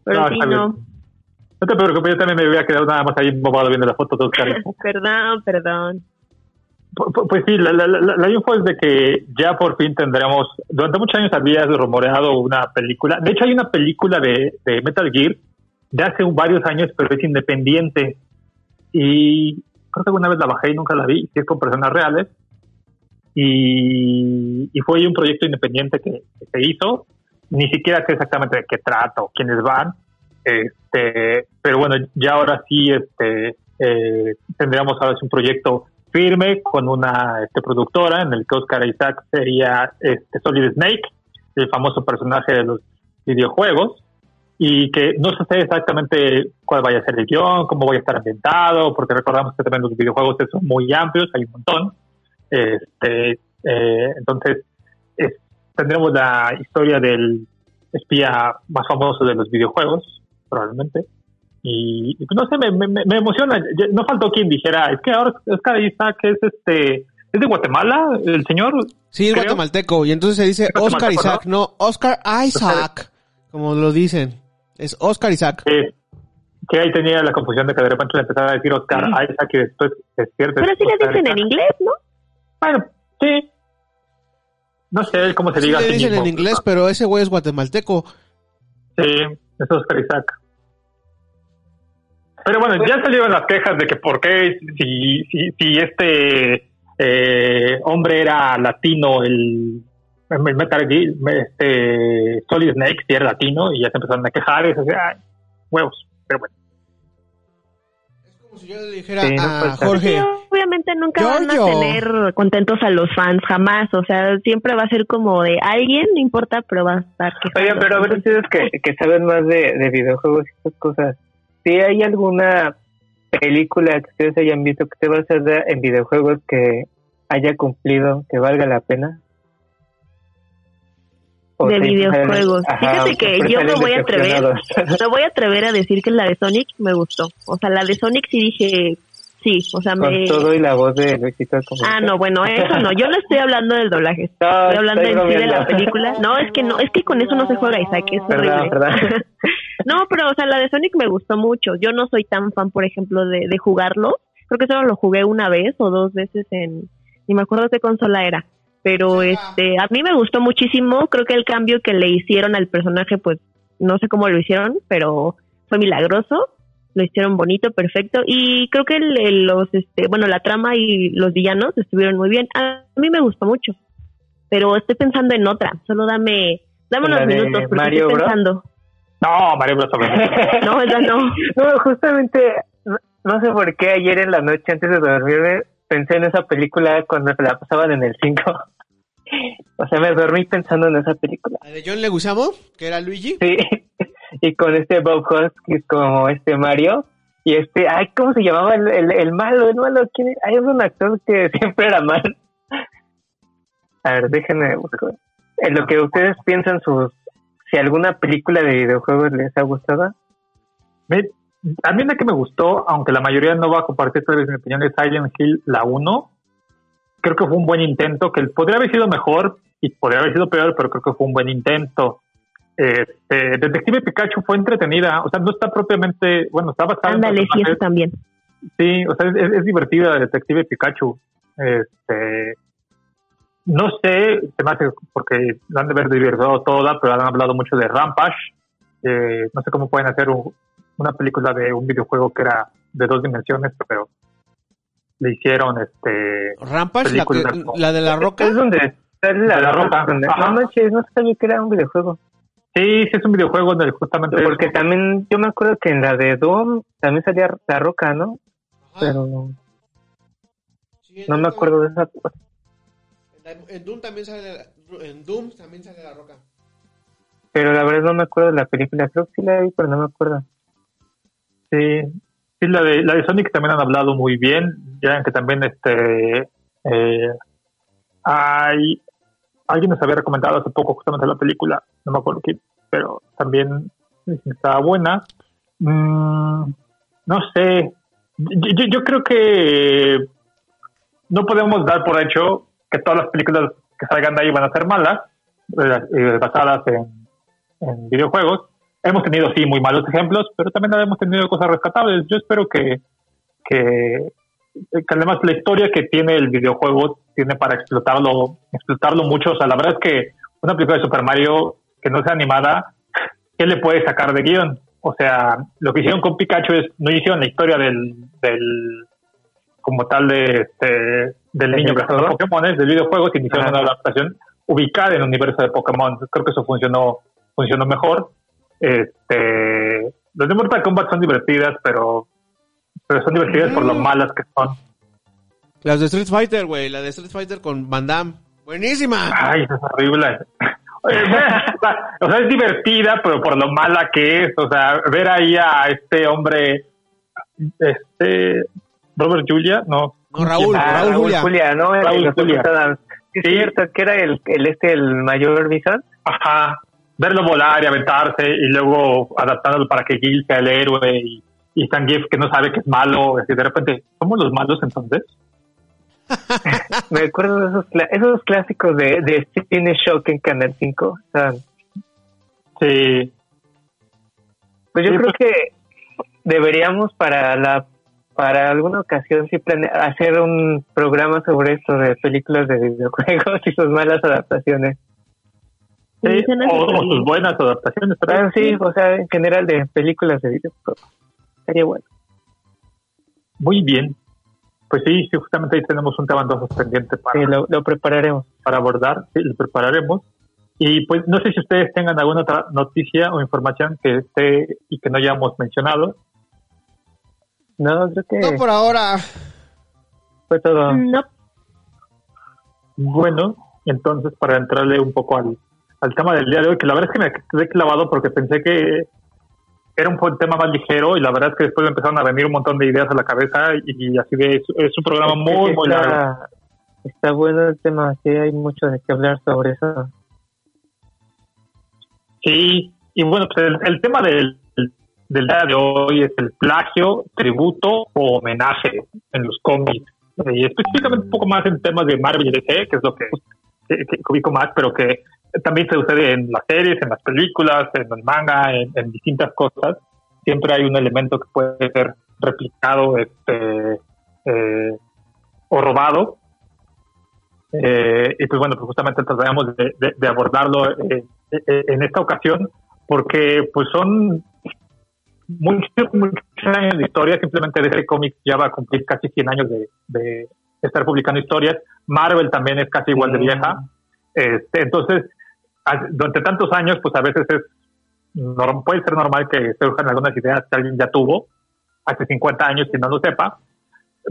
Pero No, sí, no. No te preocupes, yo también me había quedado nada más ahí bobado viendo la foto de Oscar Isaac. [laughs] Perdón, perdón. Pu- pu- Pues sí, la, la, la, la info es de que ya por fin tendremos, durante muchos años había rumoreado una película, de hecho hay una película de, de Metal Gear de hace varios años, pero es independiente y creo que alguna vez la bajé y nunca la vi, si es con personas reales y, y fue un proyecto independiente que, que se hizo, ni siquiera sé exactamente de qué trato, quiénes van, este, pero bueno, ya ahora sí este, eh, tendríamos ahora un proyecto firme con una este, productora en el que Oscar Isaac sería este, Solid Snake, el famoso personaje de los videojuegos, y que no se sabe exactamente cuál vaya a ser el guion, cómo vaya a estar ambientado, porque recordamos que también los videojuegos son muy amplios, hay un montón. Este, eh, entonces, es- tendremos la historia del espía más famoso de los videojuegos, probablemente. Y, y, pues, no sé, me, me, me emociona. No faltó quien dijera, es que ahora Oscar Isaac es este, es de Guatemala, el señor. Sí, es creo. guatemalteco. Y entonces se dice Oscar Isaac, no, Oscar Isaac, como lo dicen. Es Oscar Isaac. Que, que ahí tenía la confusión de que de repente le empezaba a decir Oscar Isaac y después es cierto. Pero sí le Oscar dicen en inglés, ¿no? Bueno, sí. No sé cómo se Sí diga. a le sí dicen mismo. en inglés, pero ese güey es guatemalteco. Sí, es Oscar Isaac. Pero bueno, ya salieron las quejas de que por qué, si, si, si este eh, hombre era latino, el, el Metal Gear, este, Solid Snake, si era latino, y ya se empezaron a quejar, y se decía, "Ay, huevos, pero bueno. Como si yo le dijera Sí, no a pasa. Jorge, Sí, obviamente nunca van a tener contentos a los fans, jamás. O sea, siempre va a ser como de alguien, no importa, pero va a estar. Oigan, pero a ver ustedes que, que saben más de, de videojuegos y estas cosas, si hay alguna película que ustedes hayan visto que se va a hacer en videojuegos que haya cumplido, que valga la pena. O de videojuegos. ajá, Fíjate que yo me voy a atrever, me [laughs] voy a atrever a decir que la de Sonic me gustó. O sea, la de Sonic sí dije, sí, o sea, Con me... todo y la voz de Luisito. Ah, no, bueno, [laughs] eso no. Yo no estoy hablando del doblaje. [laughs] No, Estoy hablando estoy en sí de la película. No, es que no, es que con eso no se juega Isaac, es Perdón, horrible. perdón. No, pero o sea, la de Sonic me gustó mucho. Yo no soy tan fan, por ejemplo, de, de jugarlo. Creo que solo lo jugué una vez o dos veces en, ni me acuerdo qué consola era. Pero este, a mí me gustó muchísimo. Creo que el cambio que le hicieron al personaje, pues, no sé cómo lo hicieron, pero fue milagroso. Lo hicieron bonito, perfecto. Y creo que el- el- los, este, bueno, la trama y los villanos estuvieron muy bien. A mí me gustó mucho. Pero estoy pensando en otra. Solo dame, dame ¿La unos minutos porque Mario estoy pensando. No, Mario Bros. [laughs] No, esa no. No, justamente, no, no sé por qué ayer en la noche antes de dormirme pensé en esa película cuando se la pasaban en el 5. [laughs] O sea, me dormí pensando en esa película. la de John Leguizamo, que era Luigi. Sí, [laughs] y con este Bob Hoskins como este Mario. Y este, ay, ¿cómo se llamaba el, el, el malo? El malo, ¿quién es? Hay un actor que siempre era malo. A ver, déjenme buscar. En lo que ustedes piensan, sus, si alguna película de videojuegos les ha gustado. Me- a mí la que me gustó, aunque la mayoría no va a compartir tal vez mi opinión, es Silent Hill, la 1. Creo que fue un buen intento, que podría haber sido mejor y podría haber sido peor, pero creo que fue un buen intento. Este, Detective Pikachu fue entretenida, o sea, no está propiamente, bueno, está basada en Ándale, sí, eso personajes- también. Sí, o sea, es, es divertida Detective Pikachu. Este, no sé, se me hace porque la han de haber divertido toda, pero han hablado mucho de Rampage. Eh, no sé cómo pueden hacer un- una película de un videojuego que era de dos dimensiones, pero le hicieron este Rampage, la, que- película. la de la roca. Es donde la, De la Roca. donde-. No manches, no sabía que era un videojuego. Sí, sí es un videojuego donde justamente... Porque también, yo me acuerdo que en la de Doom también salía La Roca, ¿no? Pero Sí, no me acuerdo de esa. En Doom también sale la, en Doom también sale la roca. Pero la verdad no me acuerdo de la película. Creo que sí la vi, pero no me acuerdo. Sí, sí la, de, la de Sonic también han hablado muy bien. Ya que también este eh, hay alguien nos había recomendado hace poco justamente la película, no me acuerdo quién, pero también estaba buena. Mm, no sé, yo, yo- yo creo que no podemos dar por hecho que todas las películas que salgan de ahí van a ser malas, eh, eh, basadas en, videojuegos. Hemos tenido, sí, muy malos ejemplos, pero también hemos tenido cosas rescatables. Yo espero que, que, que además la historia que tiene el videojuego tiene para explotarlo, explotarlo mucho. O sea, la verdad es que una película de Super Mario que no sea animada, ¿qué le puede sacar de guion? O sea, lo que hicieron con Pikachu es, no hicieron la historia del, del como tal de este, del niño que videojuego? Pokémon, del videojuego, sino hicieron una adaptación ubicada en el universo de Pokémon. Creo que eso funcionó, funcionó mejor. Este, los de Mortal Kombat son divertidas, pero, pero son divertidas por lo malas que son. Las de Street Fighter, güey, la de Street Fighter con Van Damme. Buenísima. Ay, eso es horrible. Sea, [laughs] [laughs] o sea, es divertida, pero por lo mala que es. O sea, ver ahí a este hombre, este, Robert Julia, no. No, Raúl, Ah, Raúl, Julia. ¿no? Raúl Julia. Es Sí. cierto, que era el, el este, el mayor Bison. Ajá. Verlo volar y aventarse y luego adaptándolo para que Gil sea el héroe y, y Zangief que no sabe que es malo. Y de repente, ¿somos los malos entonces? [laughs] [laughs] Me acuerdo de esos, esos clásicos de, de Cine Shock en Canal 5. O sea, Sí. pues yo Sí, creo pues- que deberíamos para la para alguna ocasión sí hacer un programa sobre esto de películas de videojuegos [laughs] y sus malas adaptaciones. Sí, o, o sus buenas adaptaciones. pero- Ah, sí, o sea, en general de películas de videojuegos. Sería bueno. Muy bien. Pues sí, sí, justamente ahí tenemos un tema entonces pendiente para, Sí, lo, lo prepararemos. para abordar, sí, lo prepararemos. Y pues no sé si ustedes tengan alguna otra noticia o información que esté y que no hayamos mencionado. No, creo que No por ahora. fue todo. No, Bueno, entonces para entrarle un poco al, al tema del día de hoy, que la verdad es que me quedé clavado porque pensé que era un tema más ligero y la verdad es que después me empezaron a venir un montón de ideas a la cabeza y, y así de, es, es un programa muy, muy largo. está, está bueno el tema, sí hay mucho de qué hablar sobre eso. Sí, y bueno, pues el, el tema del, del día de hoy es el plagio, tributo o homenaje en los cómics. Y específicamente un poco más en temas de Marvel y DC, que es lo que, que, que ubico más, pero que también se sucede en las series, en las películas, en el manga, en, en distintas cosas. Siempre hay un elemento que puede ser replicado este, eh, o robado. Eh, y pues bueno, pues justamente tratamos de, de- de abordarlo eh, eh, en esta ocasión porque pues son muchos, muchos años de historia, simplemente DC Comics ya va a cumplir casi 100 años de, de estar publicando historias, Marvel también es casi igual de vieja, este, entonces durante tantos años pues a veces es puede ser normal que surjan algunas ideas que alguien ya tuvo hace 50 años y no lo sepa,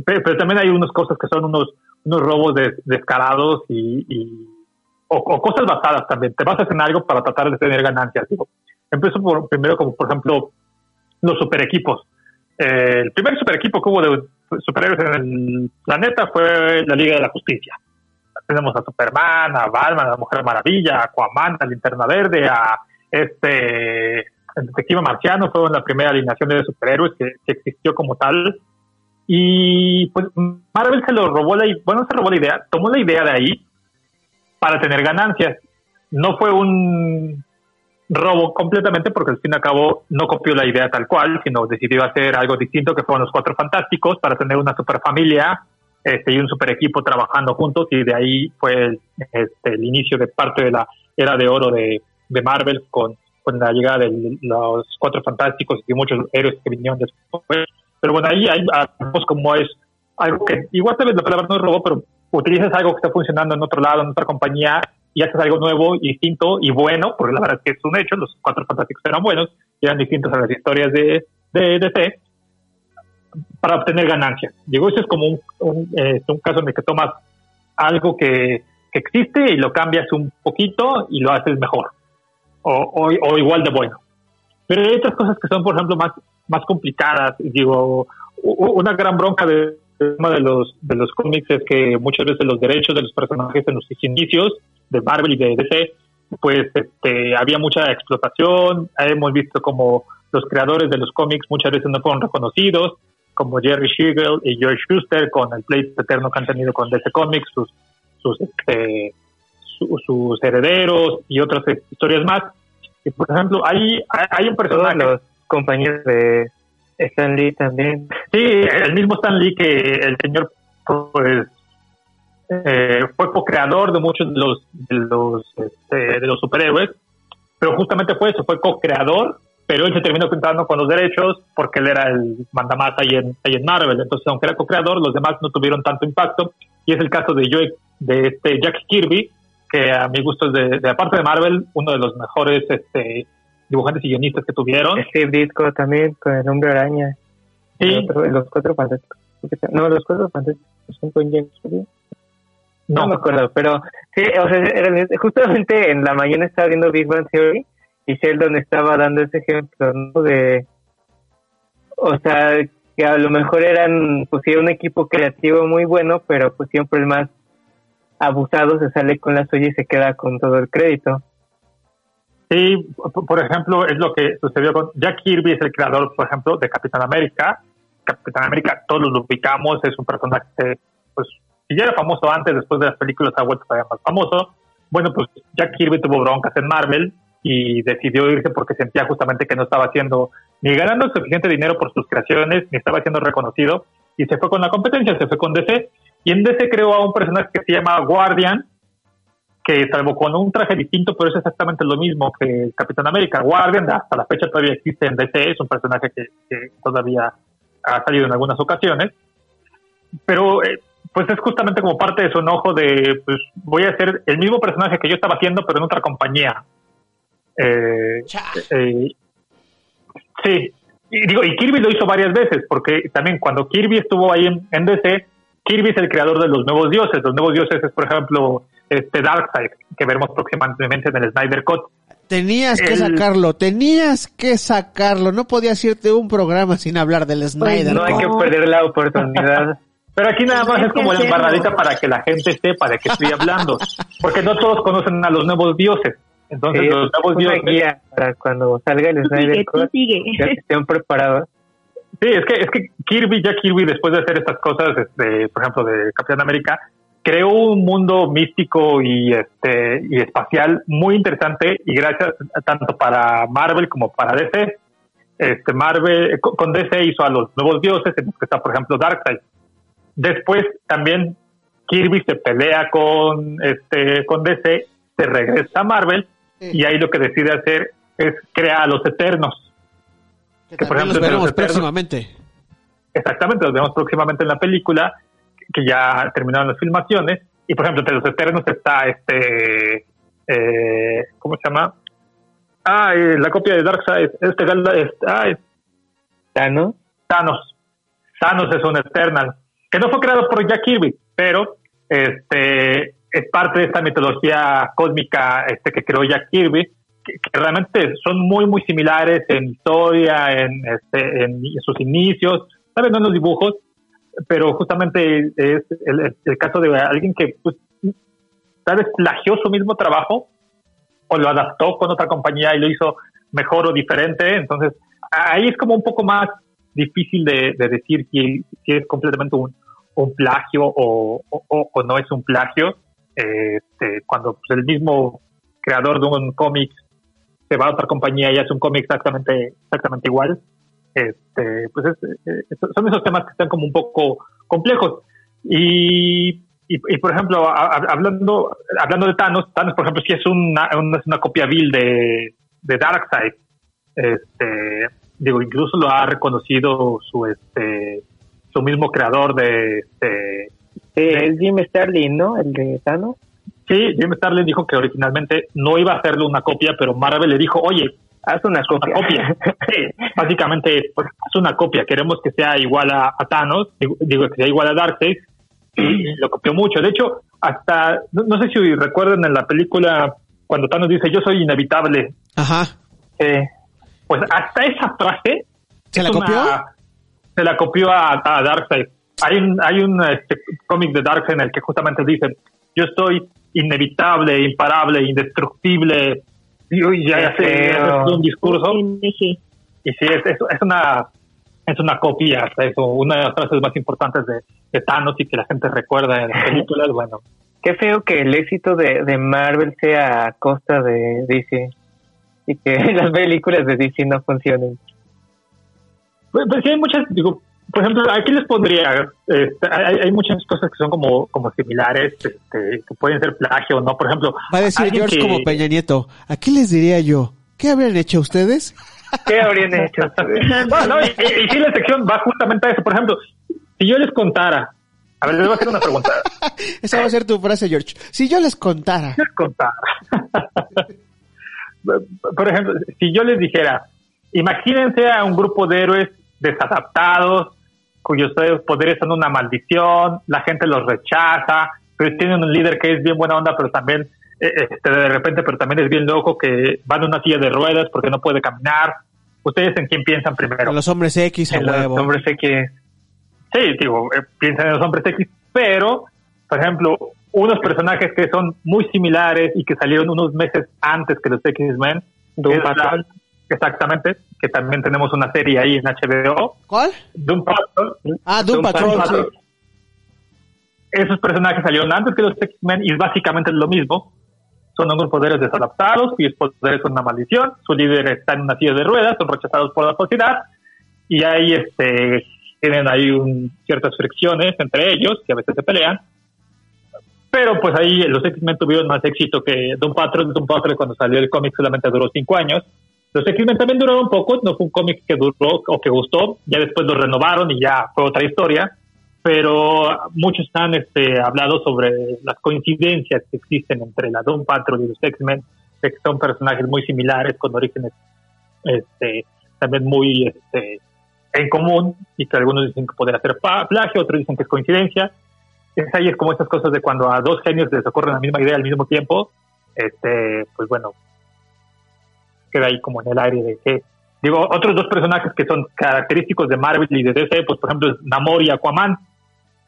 pero, pero también hay unas cosas que son unos, unos robos des- descarados y, y- o, o cosas basadas también. Te basas en algo para tratar de tener ganancias. Digo. Empiezo por, primero como, por ejemplo, los super equipos. Eh, el primer super equipo que hubo de superhéroes en el planeta fue la Liga de la Justicia. Tenemos a Superman, a Batman, a la Mujer Maravilla, a Aquaman, a Linterna Verde, a este el detective marciano, fue la primera alineación de superhéroes que, que existió como tal. Y pues Marvel se lo robó la, bueno, no se robó la idea, tomó la idea de ahí para tener ganancias. No fue un robo completamente porque al fin y al cabo no copió la idea tal cual, sino decidió hacer algo distinto que fueron los cuatro fantásticos para tener una super familia este, y un super equipo trabajando juntos y de ahí fue el, este, el inicio de parte de la era de oro de, de Marvel con, con la llegada de los cuatro fantásticos y muchos héroes que vinieron después. Pero bueno, ahí hay, vemos como es algo que igual tal vez la palabra no es robo, pero utilizas algo que está funcionando en otro lado, en otra compañía y haces algo nuevo, distinto y bueno, porque la verdad es que es un hecho, los cuatro fantásticos eran buenos, eran distintos a las historias de, de DC, para obtener ganancias. Digo, eso es como un, un, eh, un caso en el que tomas algo que, que existe y lo cambias un poquito y lo haces mejor, o, o, o igual de bueno. Pero hay otras cosas que son, por ejemplo, más, más complicadas. Digo, una gran bronca de, del tema de los, de los cómics es que muchas veces los derechos de los personajes en los inicios de Marvel y de DC, pues este, había mucha explotación. Hemos visto como los creadores de los cómics muchas veces no fueron reconocidos, como Jerry Siegel y George Schuster con el pleito eterno que han tenido con DC Comics, sus, sus, este, su- sus herederos y otras historias más. Y por ejemplo, hay, hay, un personaje. los compañeros de Stan Lee también. Sí, el mismo Stan Lee que el señor pues eh, fue co-creador de muchos de los de los este, de los superhéroes, pero justamente fue eso, fue co-creador, pero él se terminó quedando con los derechos porque él era el mandamás ahí en, ahí en Marvel, entonces aunque era co-creador, los demás no tuvieron tanto impacto, y es el caso de Joe, de este Jack Kirby, que a mi gusto es de, de aparte de Marvel, uno de los mejores este dibujantes y guionistas que tuvieron. Steve Ditko también con el hombre araña. Sí. Otro- los cuatro fantásticos. No, los cuatro fantásticos son con James. No, No. me acuerdo, pero sí, o sea, era- justamente en la mañana estaba viendo Big Bang Theory y Sheldon estaba dando ese ejemplo, ¿no? De, o sea, que a lo mejor eran, pues sí, un equipo creativo muy bueno, pero pues siempre el más abusado se sale con la suya y se queda con todo el crédito. Sí, por ejemplo, es lo que sucedió con Jack Kirby, es el creador, por ejemplo, de Capitán América. Capitán América, todos lo ubicamos, es un personaje que, pues, si ya era famoso antes, después de las películas ha vuelto todavía más famoso. Bueno, pues Jack Kirby tuvo broncas en Marvel y decidió irse porque sentía justamente que no estaba haciendo ni ganando suficiente dinero por sus creaciones, ni estaba siendo reconocido, y se fue con la competencia, se fue con DC, y en DC creó a un personaje que se llama Guardian, que salvo con un traje distinto, pero es exactamente lo mismo que el Capitán América. Guardian, hasta la fecha todavía existe en DC, es un personaje que, que todavía ha salido en algunas ocasiones, pero eh, pues es justamente como parte de su enojo de, pues voy a hacer el mismo personaje que yo estaba haciendo, pero en otra compañía. Eh, eh, sí, y digo, y Kirby lo hizo varias veces, porque también cuando Kirby estuvo ahí en, en DC, Kirby es el creador de los nuevos dioses. Los nuevos dioses es, por ejemplo, este Darkseid, que veremos próximamente en el Snyder Cut. Tenías que sacarlo, tenías que sacarlo. No podías irte un programa sin hablar del Snyder. no hay que Cut. perder la oportunidad. Pero aquí nada más es como la embarradita para que la gente sepa de qué estoy hablando. Porque no todos conocen a los nuevos dioses. Entonces, Sí, los nuevos dioses. guía para cuando salga el Tú Snyder sigue, tú Cut, sigue. ya estén preparados. Sí, es que, es que Kirby, ya Kirby, después de hacer estas cosas, este, por ejemplo, de Capitán América, creó un mundo místico y este y espacial muy interesante y gracias tanto para Marvel como para DC. Este Marvel con DC hizo a los nuevos dioses, en los que está por ejemplo Darkseid. Después también Kirby se pelea con este con DC, se regresa a Marvel y ahí lo que decide hacer es crear a los Eternos. Que que, por ejemplo, los veremos los Eternos- próximamente. Exactamente, los vemos próximamente en la película, que ya terminaron las filmaciones. Y por ejemplo, entre los eternos está este. Eh, ¿Cómo se llama? Ah, eh, la copia de Darkseid. Este, Gal- es- ah, es ¿Thanos? Thanos. Thanos es un Eternal. Que no fue creado por Jack Kirby, pero este es parte de esta mitología cósmica este, que creó Jack Kirby, que, que realmente son muy, muy similares en historia, en, este, en sus inicios, tal vez no en los dibujos, pero justamente es el, el- caso de alguien que pues, tal vez plagió su mismo trabajo o lo adaptó con otra compañía y lo hizo mejor o diferente. Entonces, ahí es como un poco más difícil de, de decir si, si es completamente un, un plagio o, o- o no es un plagio. Este, cuando pues, el mismo creador de un cómic se va a otra compañía y hace un cómic exactamente, exactamente igual. Este, pues es- eh, son esos temas que están como un poco complejos. Y, y, y, por ejemplo, a- hablando, hablando de Thanos, Thanos, por ejemplo, sí es una, una, es una copia vil de, de Darkseid. Este, digo, incluso lo ha reconocido su, este, su mismo creador de, este, Sí, el Jim Starlin, ¿no? El de Thanos. Sí, Jim Starlin dijo que originalmente no iba a hacerle una copia, pero Marvel le dijo, oye, Haz una copia. copia. Sí, básicamente, pues, haz una copia. Queremos que sea igual a, a Thanos, digo, digo, que sea igual a Darkseid. Y lo copió mucho. De hecho, hasta, no, no sé si recuerdan en la película cuando Thanos dice, yo soy inevitable. Ajá. Eh, pues hasta esa frase. ¿Se la una- copió? se la copió a, a Darkseid. Hay un, hay un este, cómic de Darkseid en el que justamente dice, yo estoy inevitable, imparable, indestructible. Y uy, ya, ya sé, Qué ya feo. es un discurso. Sí. Y sí, es, es, es una es una copia, eso, una de las frases más importantes de, de Thanos y que la gente recuerda en las [laughs] películas, bueno, Qué feo que el éxito de, de Marvel sea a costa de DC y que [laughs] las películas de DC no funcionen. Pues, pues sí, hay muchas, digo, por ejemplo, aquí les pondría, este, hay, hay muchas cosas que son como, como similares, este, que pueden ser plagio o no, por ejemplo. Va a decir alguien George que- como Peña Nieto. ¿A qué les diría yo? ¿Qué habrían hecho ustedes? ¿Qué habrían hecho ustedes? [laughs] Bueno, y, y- y la sección va justamente a eso. Por ejemplo, si yo les contara, a ver, les voy a hacer una pregunta. [laughs] Esa va a ser tu frase, George. Si yo les contara. Si les contara. [laughs] Por ejemplo, si yo les dijera, imagínense a un grupo de héroes desadaptados, cuyos poderes son una maldición, la gente los rechaza, pero tienen un líder que es bien buena onda, pero también eh, este, de repente, pero también es bien loco, que va en una silla de ruedas porque no puede caminar. ¿Ustedes en quién piensan primero? A los hombres X a En los hombres X. Sí, digo, eh, piensan en los hombres X, pero, por ejemplo, unos personajes que son muy similares y que salieron unos meses antes que los X-Men. Doom Patrol. Exactamente, que también tenemos una serie ahí en HBO. ¿Cuál? Doom Patrol. Ah, Doom Patrol, sí. Esos personajes salieron antes que los X-Men y básicamente es lo mismo. Son unos poderes desadaptados, cuyos poderes son una maldición. Su líder está en una silla de ruedas, son rechazados por la sociedad. Y ahí este, tienen ahí un- ciertas fricciones entre ellos, que a veces se pelean. Pero pues ahí los X-Men tuvieron más éxito que Doom Patrol. Doom Patrol cuando salió el cómic solamente duró cinco años. Los X-Men también duraron poco, no fue un cómic que duró o que gustó, ya después lo renovaron y ya fue otra historia, pero muchos han este, hablado sobre las coincidencias que existen entre la Doom Patrol y los X-Men, que son personajes muy similares, con orígenes este, también muy este, en común, y que algunos dicen que podría ser plagio, otros dicen que es coincidencia. Es ahí es como esas cosas de cuando a dos genios les ocurre la misma idea al mismo tiempo, este, pues bueno, queda ahí como en el aire de que digo otros dos personajes que son característicos de Marvel y de DC pues por ejemplo es Namor y Aquaman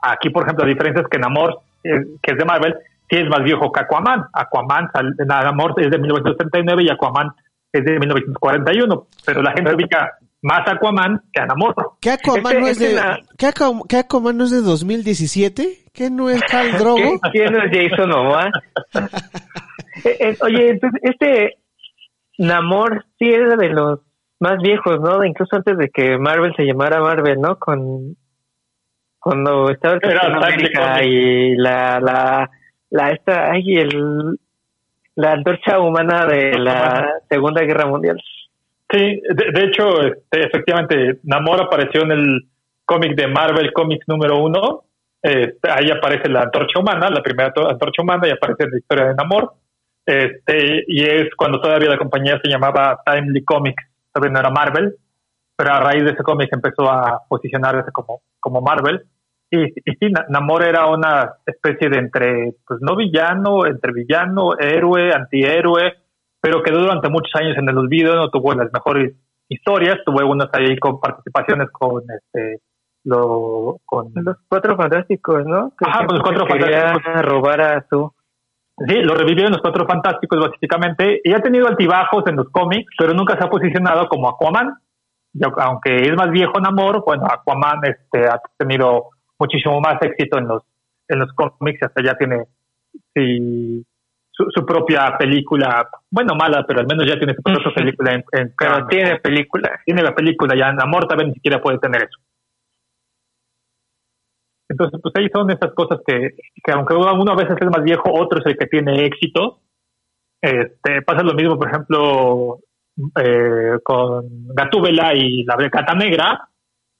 aquí por ejemplo la diferencia es que Namor eh, que es de Marvel sí es más viejo que Aquaman Aquaman sal- Namor es de 1939 y Aquaman es de 1941 pero la gente ubica más a Aquaman que a Namor ¿Qué Aquaman, Este- no es este de, ¿qué, Aqua- qué Aquaman no es de 2017? ¿Qué no es Khal [laughs] Drogo? ¿Qué- ¿Quién es Jason Momoa? [laughs] Eh, eh, oye, entonces, este Namor sí era de los más viejos, ¿no? Incluso antes de que Marvel se llamara Marvel, ¿no? Con cuando estaba el Capitán América y la la la esta ay el la antorcha humana de la Segunda Guerra Mundial. Sí, de, de hecho, este, efectivamente, Namor apareció en el cómic de Marvel Comics número uno. Este, ahí aparece la antorcha humana, la primera to- antorcha humana, y aparece la historia de Namor. Este, y es cuando todavía la compañía se llamaba Timely Comics, todavía no era Marvel, pero a raíz de ese cómic empezó a posicionarse como, como Marvel. Y, y sí, Na- Namor era una especie de entre, pues no villano, entre villano, héroe, antihéroe, pero quedó durante muchos años en el olvido, no tuvo las mejores historias, tuvo algunas ahí con participaciones con este lo con Los cuatro fantásticos, ¿no? Que Ajá, con los Cuatro Fantásticos. robar a su sí, lo revivieron los cuatro fantásticos básicamente, y ha tenido altibajos en los cómics, pero nunca se ha posicionado como Aquaman. Y au- aunque es más viejo Namor, bueno, Aquaman este ha tenido muchísimo más éxito en los en los cómics, hasta ya tiene sí, su, su propia película, bueno, mala, pero al menos ya tiene su propia película en, en pero tiene película. tiene la película ya Namor también ni siquiera puede tener eso. Entonces, pues ahí son esas cosas que, que aunque uno a veces es más viejo, otro es el que tiene éxito. Este, pasa lo mismo, por ejemplo, eh, con Gatúbela y la Gata Negra.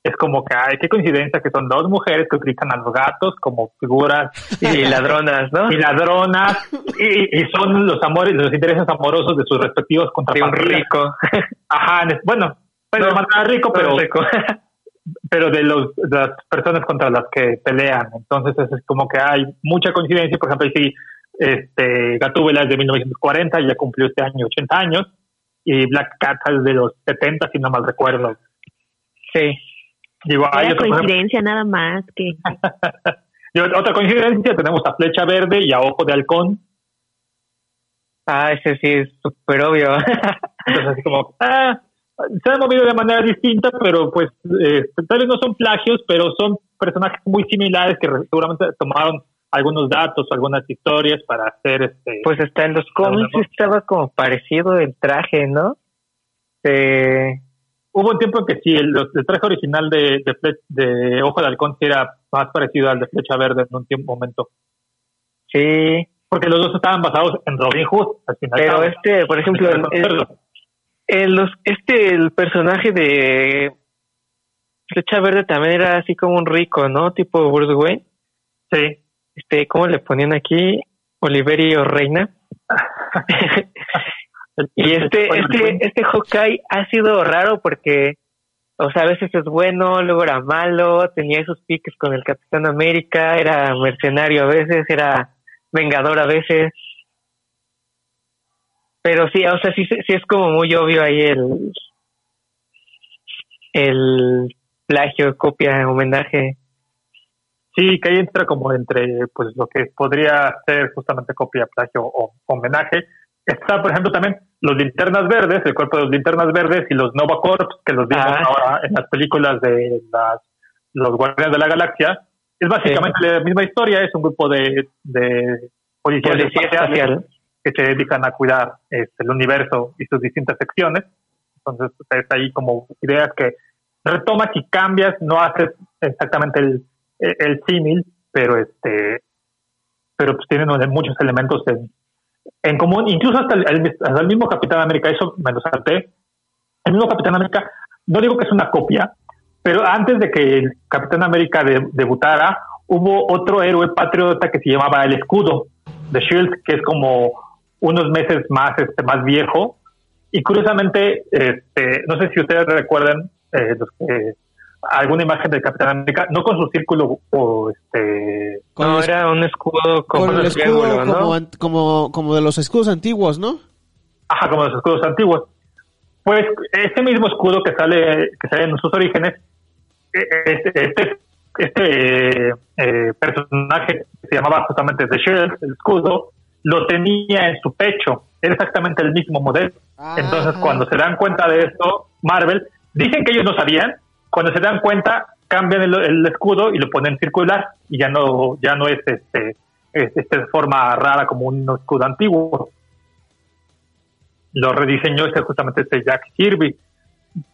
es como que hay qué coincidencia que son dos mujeres que utilizan a los gatos como figuras Y ladronas, ¿no? y ladronas y, y son los amores, los intereses amorosos de sus respectivos contrapartidas. rico. Ajá, en- bueno, pero No, más rico, No, pero rico. [laughs] pero de, los, de las personas contra las que pelean. Entonces es como que hay mucha coincidencia. Por ejemplo, si este, Gatúbela es de 1940, ya cumplió este año 80 años, y Black Cat es de los 70, si no mal recuerdo. Sí. Digo, hay ejemplo, coincidencia nada más que... [laughs] otra coincidencia, tenemos a Flecha Verde y a Ojo de Halcón. Ah, ese sí es súper obvio. Entonces así como, ah, se han movido de manera distinta, pero pues eh, tal vez no son plagios, pero son personajes muy similares que seguramente tomaron algunos datos, algunas historias para hacer este... Pues hasta en los cómics estaba como parecido el traje, ¿no? De... Hubo un tiempo en que sí, el, traje original de, de, Fle- de Ojo de Halcón sí era más parecido al de Flecha Verde en un tiempo, momento. Sí, Porque los dos estaban basados en Robin Hood, al final. pero este, por ejemplo, el, el- el- los, este, el personaje de Flecha Verde también era así como un rico, ¿no? Tipo Bruce Wayne. Sí. Este, ¿cómo le ponían aquí? Oliverio Reina. [laughs] Y este, este, este Hawkeye ha sido raro porque, o sea, a veces es bueno, luego era malo, tenía esos piques con el Capitán América, era mercenario a veces, era vengador a veces. Pero sí, o sea, sí, sí es como muy obvio ahí el, el plagio, copia, homenaje. Sí, que ahí entra como entre pues lo que podría ser justamente copia, plagio o homenaje. Está, por ejemplo, también los linternas verdes, el cuerpo de los linternas verdes y los Nova Corps, que los vimos Ah. ahora en las películas de las, los Guardianes de la Galaxia. Es básicamente la misma historia, es un grupo de, de policías, Policía espaciales espacial. Que se dedican a cuidar este, el universo y sus distintas secciones. Entonces, es ahí como ideas que retomas y cambias, no haces exactamente el, el símil, pero este pero pues tienen muchos elementos en, en común, incluso hasta el, el- hasta el mismo Capitán América, eso me lo salté. El mismo Capitán América, no digo que es una copia, pero antes de que el Capitán América de- debutara, hubo otro héroe patriota que se llamaba el Escudo, de Shield, que es como unos meses más, este, más viejo. Y curiosamente, este, no sé si ustedes recuerdan eh, los que- alguna imagen del Capitán América, no con su círculo o este Con no, el, era un escudo con, con el como, como, como de los escudos antiguos, ¿no? Ajá, como los escudos antiguos. Pues este mismo escudo que sale, que sale en sus orígenes, eh, este, este, este eh, personaje que se llamaba justamente The Shield, el escudo, lo tenía en su pecho. Era exactamente el mismo modelo. Entonces, Ajá. cuando se dan cuenta de esto, Marvel, dicen que ellos no sabían, cuando se dan cuenta, cambian el, el escudo y lo ponen circular y ya no, ya no es este, es, este de forma rara como un escudo antiguo lo rediseñó este justamente este Jack Kirby.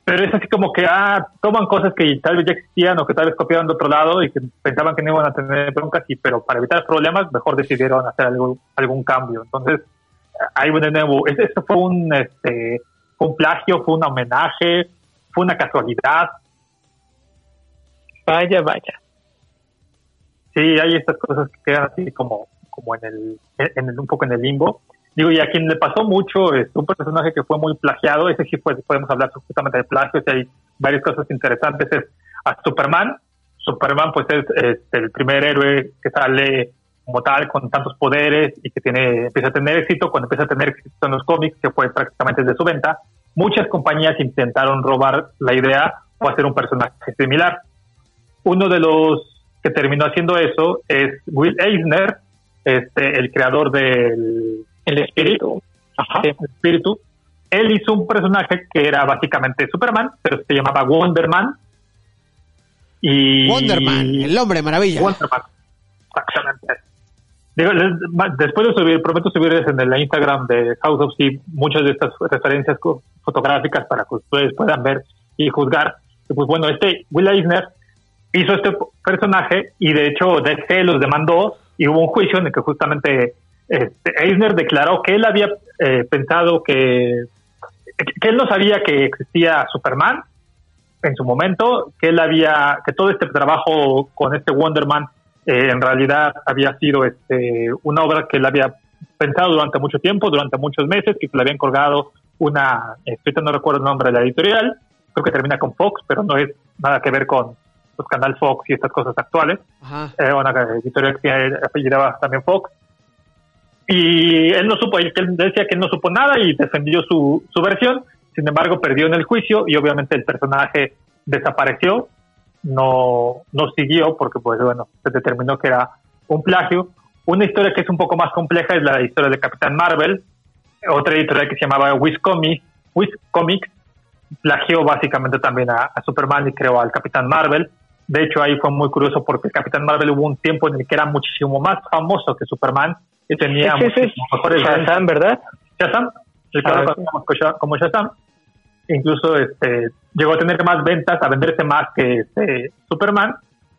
Pero es así como que, ah, toman cosas que tal vez ya existían o que tal vez copiaron de otro lado y que pensaban que no iban a tener broncas, y, pero para evitar problemas, mejor decidieron hacer algo, algún cambio. Entonces, ahí de nuevo, ese fue un, este, un plagio, fue un homenaje, fue una casualidad. Vaya, vaya. Sí, hay estas cosas que quedan así como, como en el, en el, un poco en el limbo. Digo, y a quien le pasó mucho, es un personaje que fue muy plagiado, ese sí pues, podemos hablar justamente de plagios, y hay varias cosas interesantes, es a Superman. Superman pues es, es el primer héroe que sale como tal, con tantos poderes y que tiene, empieza a tener éxito, cuando empieza a tener éxito en los cómics, que fue prácticamente desde su venta, muchas compañías intentaron robar la idea o hacer un personaje similar. Uno de los que terminó haciendo eso es Will Eisner, este, el creador del El espíritu. Ajá, el espíritu. Él hizo un personaje que era básicamente Superman, pero se llamaba Wonderman. Y Wonderman, el hombre maravilla. Wonderman, exactamente. Digo, después de subir, prometo subirles en el Instagram de House of Steve muchas de estas referencias fotográficas para que ustedes puedan ver y juzgar. Y pues bueno, este Will Eisner hizo este personaje y de hecho DC los demandó y hubo un juicio en el que justamente este, Eisner declaró que él había eh, pensado que, que él no sabía que existía Superman en su momento que él había, que todo este trabajo con este Wonderman eh, en realidad había sido este, una obra que él había pensado durante mucho tiempo, durante muchos meses, que le habían colgado una, ahorita no recuerdo el nombre de la editorial, creo que termina con Fox, pero no es nada que ver con los canal Fox y estas cosas actuales. Eh, una editorial que apellidaba también Fox. Y él no supo, él decía que no supo nada y defendió su, su versión, sin embargo perdió en el juicio y obviamente el personaje desapareció, no, no siguió porque pues bueno, se determinó que era un plagio. Una historia que es un poco más compleja es la historia de Capitán Marvel, otra editorial que se llamaba Wiz Comics, plagió básicamente también a, Superman y creó al Capitán Marvel. De hecho, ahí fue muy curioso porque el Capitán Marvel hubo un tiempo en el que era muchísimo más famoso que Superman y tenía mejores Shazam, ¿verdad? Shazam, el ah, como Shazam. Incluso este, llegó a tener más ventas, a venderse más que este, Superman.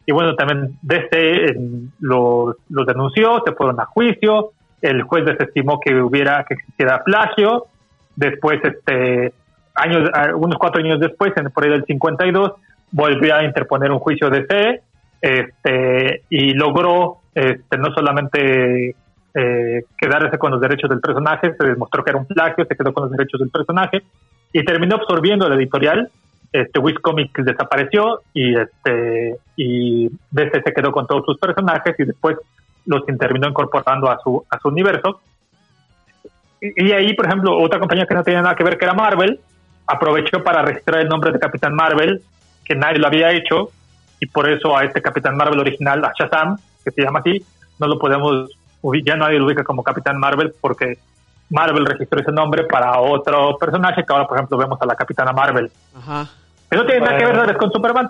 Y bueno, también DC los lo denunció, se fueron a juicio, el juez desestimó que hubiera que existiera plagio. Después, este, años, unos cuatro años después, en por ahí del 52, volvió a interponer un juicio de fe este, y logró este, no solamente eh, quedarse con los derechos del personaje, se demostró que era un plagio, se quedó con los derechos del personaje y terminó absorbiendo la editorial. Este, Comics desapareció y este y DC se quedó con todos sus personajes y después los terminó incorporando a su a su universo. Y, y ahí, por ejemplo, otra compañía que no tenía nada que ver que era Marvel, aprovechó para registrar el nombre de Capitán Marvel, que nadie lo había hecho, y por eso a este Capitán Marvel original, a Shazam, que se llama así, no lo podemos, ya nadie lo ubica como Capitán Marvel porque Marvel registró ese nombre para otro personaje que ahora, por ejemplo, vemos a la Capitana Marvel. Ajá. No tiene nada que ver con Superman,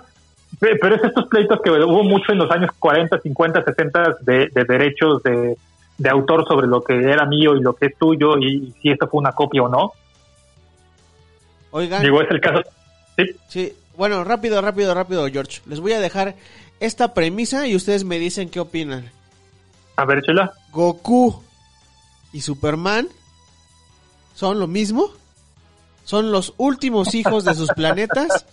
pero es estos pleitos que hubo mucho en los años 40, 50, 60 de, de derechos de, de autor sobre lo que era mío y lo que es tuyo y si esto fue una copia o no. Oigan. Digo, es el caso. Sí. Sí. Bueno, rápido, rápido, rápido, George. Les voy a dejar esta premisa y ustedes me dicen qué opinan. A ver, chula. Goku y Superman son lo mismo. Son los últimos hijos de sus planetas.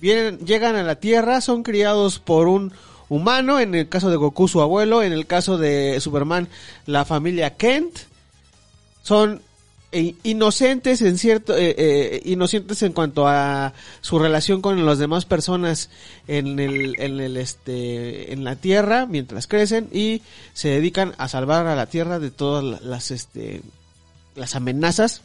Vienen, llegan a la Tierra, son criados por un humano, en el caso de Goku su abuelo, en el caso de Superman la familia Kent. Son e inocentes en cierto eh, eh, inocentes en cuanto a su relación con las demás personas en el en el este en la tierra mientras crecen y se dedican a salvar a la tierra de todas las este las amenazas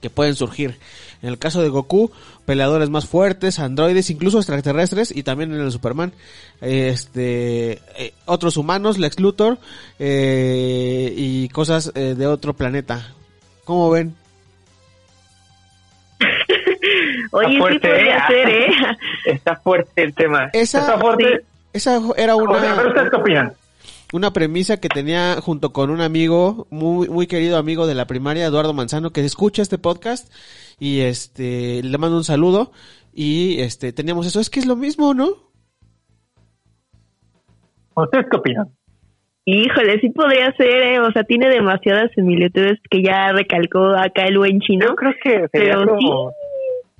que pueden surgir. En el caso de Goku, peleadores más fuertes, androides, incluso extraterrestres y también en el Superman, este, eh, otros humanos, Lex Luthor y cosas de otro planeta. ¿Cómo ven? [laughs] Oye, sí podría ¿eh? ser, ¿eh? [laughs] Está fuerte el tema. Esa, Está fuerte. esa era una... ¿ustedes qué opinan? Una premisa que tenía junto con un amigo, muy, muy querido amigo de la primaria, Eduardo Manzano, que escucha este podcast y este, le mando un saludo y este, teníamos eso. Es que es lo mismo, ¿no? ¿Ustedes qué opinan? Híjole, sí podría ser, ¿eh? o sea, tiene demasiadas similitudes que ya recalcó acá el buen chino. Yo creo que sería pero como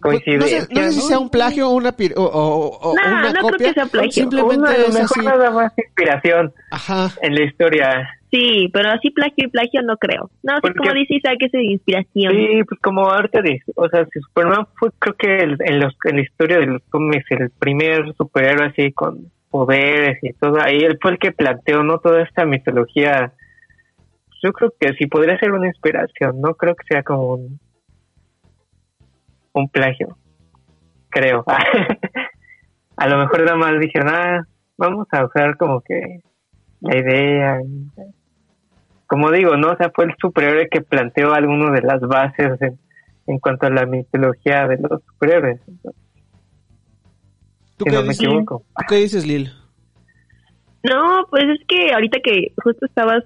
coincidencia. No sé, no sé si sea un plagio o una, pir- o, o- o No, una no creo copia. que sea plagio. Simplemente Una, a lo mejor así. nada más inspiración Ajá. en la historia. Sí, pero así plagio y plagio no creo. No, así Porque- como dice Isaac, es de inspiración. Sí, pues como ahorita dice, o sea, si Superman fue creo que el- en, los, en la historia de los cómics el primer superhéroe así con poderes y todo, ahí él fue el que planteó, ¿no? Toda esta mitología. Yo creo que sí podría ser una inspiración, no creo que sea como un, un plagio, creo. [laughs] a lo mejor nada más dijeron, ah, vamos a usar como que la idea. Como digo, ¿no? O sea, fue el superhéroe que planteó algunas de las bases en, en cuanto a la mitología de los superhéroes. Entonces, ¿Tú, si qué no me dices, equivoco. ¿Tú qué dices, Lil? No, pues es que ahorita que justo estabas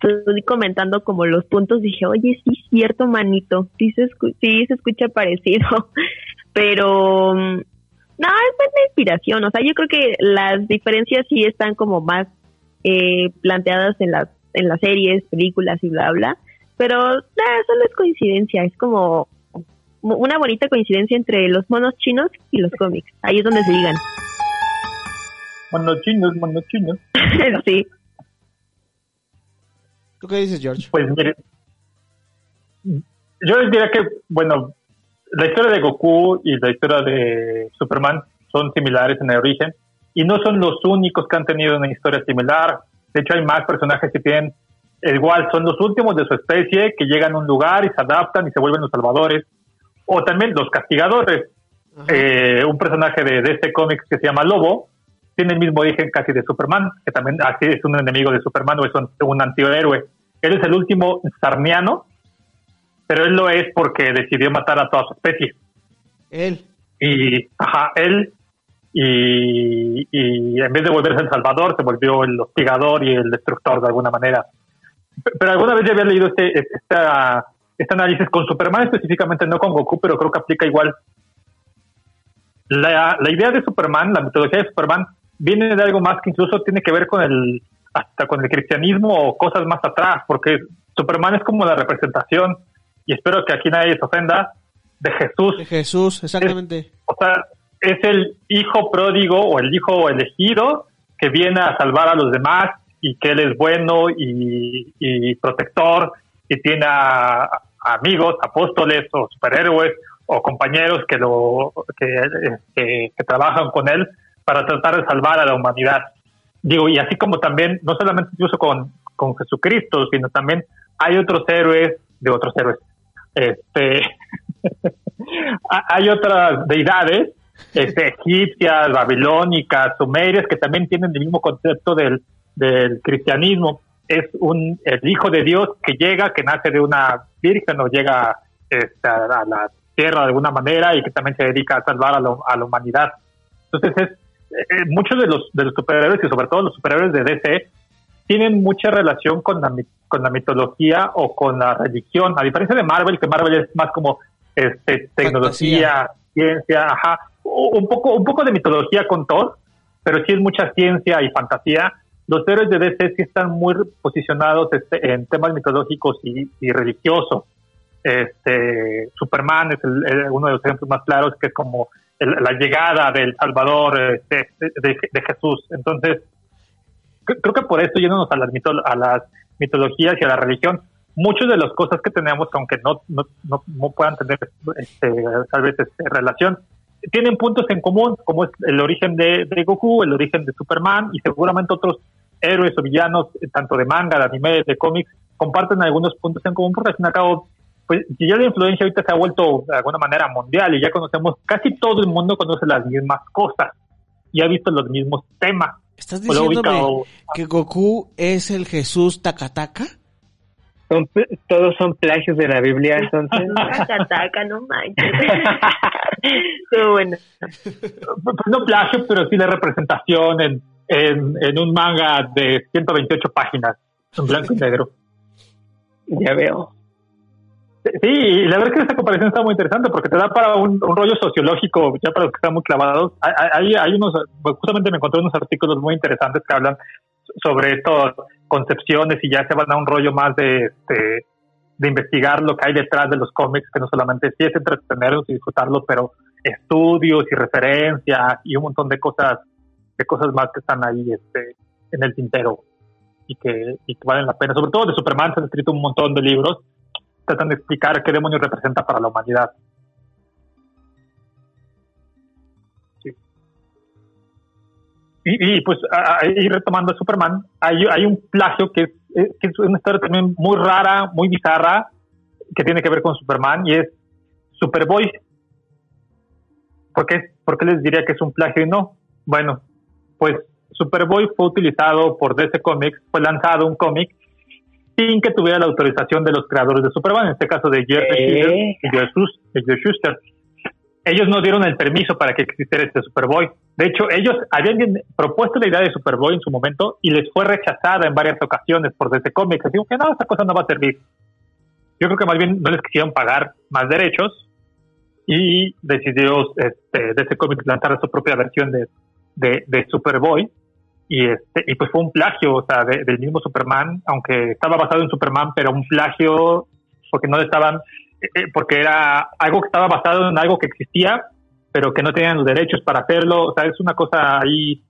tú comentando como los puntos, dije, oye, sí es cierto, manito, sí se, escu- sí se escucha parecido, [laughs] pero mm, no, es buena inspiración, o sea, yo creo que las diferencias sí están como más eh, planteadas en las, en las series, películas y bla, bla, pero nah, solo es coincidencia, es como una bonita coincidencia entre los monos chinos y los cómics. Ahí es donde se ligan. Monos chinos, monos chinos. [laughs] sí. ¿Tú qué dices, George? Pues mire, yo les diría que, bueno, la historia de Goku y la historia de Superman son similares en el origen y no son los únicos que han tenido una historia similar. De hecho, hay más personajes que tienen igual, son los últimos de su especie que llegan a un lugar y se adaptan y se vuelven los salvadores. O también los castigadores. Eh, un personaje de, de este cómic que se llama Lobo tiene el mismo origen casi de Superman, que también así es un enemigo de Superman o es un, un antihéroe. Él es el último sarniano, pero él lo es porque decidió matar a toda su especie. Él. Y, ajá, él, y, y en vez de volverse el salvador, se volvió el hostigador y el destructor de alguna manera. Pero alguna vez ya había leído este, esta, este análisis con Superman específicamente, no con Goku, pero creo que aplica igual. La, la idea de Superman, la mitología de Superman, viene de algo más que incluso tiene que ver con el hasta con el cristianismo o cosas más atrás, porque Superman es como la representación, y espero que aquí nadie se ofenda, de Jesús. De Jesús, exactamente. O sea, es el hijo pródigo o el hijo elegido que viene a salvar a los demás y que él es bueno y, y protector y tiene a amigos, apóstoles o superhéroes o compañeros que lo que, trabajan con él para tratar de salvar a la humanidad. Digo, y así como también, no solamente incluso con, con Jesucristo, sino también hay otros héroes de otros héroes. Este, [laughs] ha- hay otras deidades este, egipcias, babilónicas, sumerias, que también tienen el mismo concepto del, del cristianismo. Es un, el Hijo de Dios que llega, que nace de una virgen o llega este, a, la tierra de alguna manera y que también se dedica a salvar a, lo- a la humanidad. Entonces, es, eh, muchos de los, de los superhéroes y sobre todo los superhéroes de DC tienen mucha relación con la, con la mitología o con la religión, a diferencia de Marvel, que Marvel es más como este, tecnología, ciencia, ajá, un poco, un poco de mitología con Thor, pero sí es mucha ciencia y fantasía. Los héroes de DC sí están muy posicionados este, en temas mitológicos y, y religiosos. Este, Superman es el- el- uno de los ejemplos más claros, que es como el- la llegada del Salvador este, de, Jesús. Entonces, cre- creo que por eso yéndonos a las, mito- a las mitologías y a la religión, muchas de las cosas que tenemos, que aunque no, no, no, no puedan tener este, tal vez este, relación, tienen puntos en común, como es el origen de Goku, el origen de Superman y seguramente otros héroes o villanos, eh, tanto de manga, de anime, de cómics, comparten algunos puntos en común porque al fin y al cabo, pues si ya la influencia ahorita se ha vuelto de alguna manera mundial y ya conocemos, casi todo el mundo conoce las mismas cosas y ha visto los mismos temas. ¿Estás diciéndome ubicado- que Goku es el Jesús Takataka? Son todos son plagios de la Biblia, entonces. [laughs] Taca, no manches. [laughs] Estuvo bueno. pues no plagio, pero sí la representación en, en, en un manga de 128 páginas, en blanco y negro. ya veo. Sí, y la verdad es que esta comparación está muy interesante porque te da para un, un rollo sociológico, ya para los que están muy clavados. Hay, hay, unos, justamente me encontré unos artículos muy interesantes que hablan sobre estas concepciones y ya se van a un rollo más de, este, de investigar lo que hay detrás de los cómics, que no solamente sí es entretenerlos y disfrutarlos, pero estudios y referencias y un montón de cosas, cosas más que están ahí este, en el tintero y que, valen la pena. Sobre todo de Superman se han escrito un montón de libros tratan de explicar qué demonios representa para la humanidad. Y, y, pues ahí retomando a Superman, hay, un plagio que es, que es una historia también muy rara, muy bizarra, que tiene que ver con Superman y es Superboy. ¿Por qué? ¿Por qué les diría que es un plagio y no? Bueno, pues Superboy fue utilizado por DC Comics, fue lanzado un cómic sin que tuviera la autorización de los creadores de Superman, en este caso de Jeff ¿Eh? y Joe Shuster. Ellos no dieron el permiso para que existiera este Superboy. De hecho, ellos habían propuesto la idea de Superboy en su momento y les fue rechazada en varias ocasiones por DC Comics. Así que no, esta cosa no va a servir. Yo creo que más bien no les quisieron pagar más derechos y decidió este, DC Comics lanzar su propia versión de, de, Superboy y este y pues fue un plagio o sea de- del mismo Superman aunque estaba basado en Superman pero un plagio porque no estaban eh, porque era algo que estaba basado en algo que existía, pero que no tenían los derechos para hacerlo. O sea, es una cosa ahí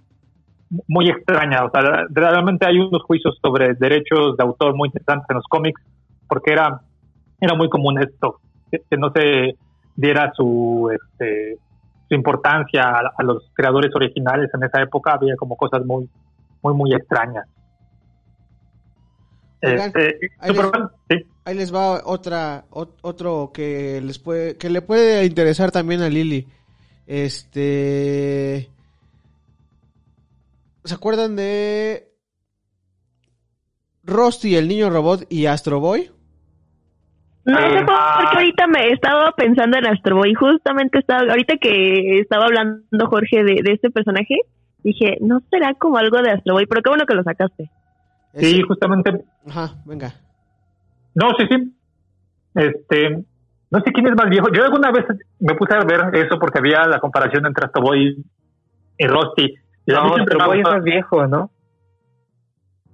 muy extraña. O sea, realmente hay unos juicios sobre derechos de autor muy interesantes en los cómics, porque era, era muy común esto, que, que no se diera su, este, su importancia a, a los creadores originales en esa época. Había como cosas muy, muy, muy extrañas. Oigan, Este, ahí, les, Superman, sí. ahí les va otra ot- otro que les puede que le puede interesar también a Lili. Este ¿Se acuerdan de Rusty el niño robot y Astro Boy? No sé por ah. qué ahorita me estaba pensando en Astro Boy. Justamente estaba, ahorita que estaba hablando Jorge de, de este personaje, dije, no será como algo de Astro Boy, pero qué bueno que lo sacaste. Sí, justamente. Ajá, venga. No, sí, sí. Este, no sé quién es más viejo. Yo alguna vez me puse a ver eso porque había la comparación entre Astro Boy y Rusty. Y No, Astro Boy es más viejo, ¿no?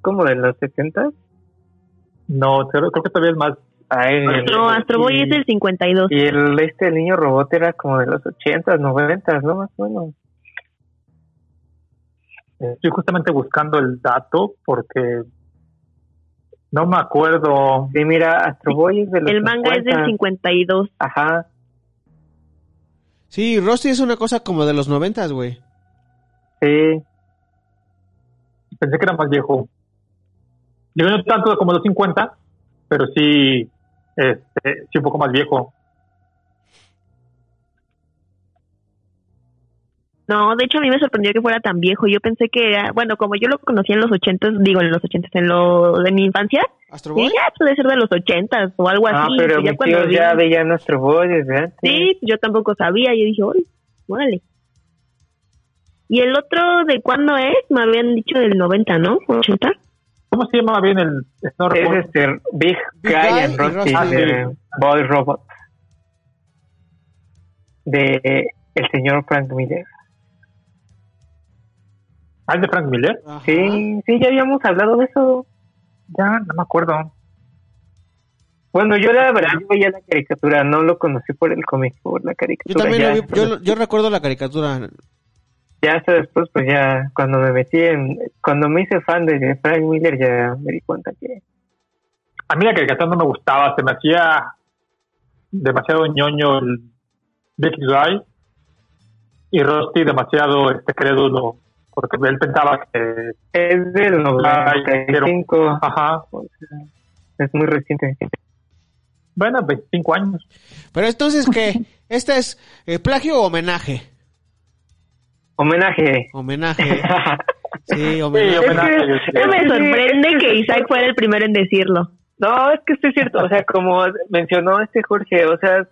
¿Como de los 70? No, creo, creo que todavía es más. Ay, No, Astro Boy y- es del 52. Y el este el niño robot era como de los 80, 90, ¿no? Más o menos. Estoy justamente buscando el dato porque no me acuerdo. Sí, mira, Astro Boy es de los El manga es del 50. 52. Ajá. Sí, Rusty es una cosa como de los noventas, güey. Sí. Pensé que era más viejo. Yo no tanto como los 50, pero sí, este, sí un poco más viejo. No, de hecho a mí me sorprendió que fuera tan viejo. Yo pensé que era, bueno, como yo lo conocí en los 80, digo en los 80, en lo de mi infancia, Boy. ya puede ser de los 80 o algo Ah, así. pero ya mis cuando tíos vi- ya veían Astro Boy desde antes. Sí, yo tampoco sabía. Yo dije, uy, órale. ¿Y el otro de cuándo es? Me habían dicho del 90, ¿no? ¿80? ¿Cómo se llamaba bien el.? No Es este Big, Big Guy Guy and y Rusty de Boy Robot. De el señor Frank Miller. Ah, ¿es de Frank Miller? Ajá. Sí, sí, ya habíamos hablado de eso. Ya, no me acuerdo. Bueno, yo la verdad yo veía la caricatura, no lo conocí por el cómic, por la Yo caricatura. también ya, lo vi, yo, yo recuerdo la caricatura. Ya hasta después, pues ya, cuando me metí en, cuando me hice fan de Frank Miller, ya me di cuenta que A mí la caricatura no me gustaba, se me hacía demasiado ñoño el Big Guy y Rusty demasiado este crédulo, porque él pensaba que. es del 95, Ajá, es muy reciente. bueno, 25 años. Pero entonces, ¿qué? [laughs] ¿Este es eh, plagio o homenaje? Homenaje. Homenaje. [laughs] Sí, Sí, homenaje. Es que- sí. No me Sí, sorprende que- que Isaac fuera el primero en decirlo. No, es que esto es cierto, o sea, como mencionó este Jorge, o sea,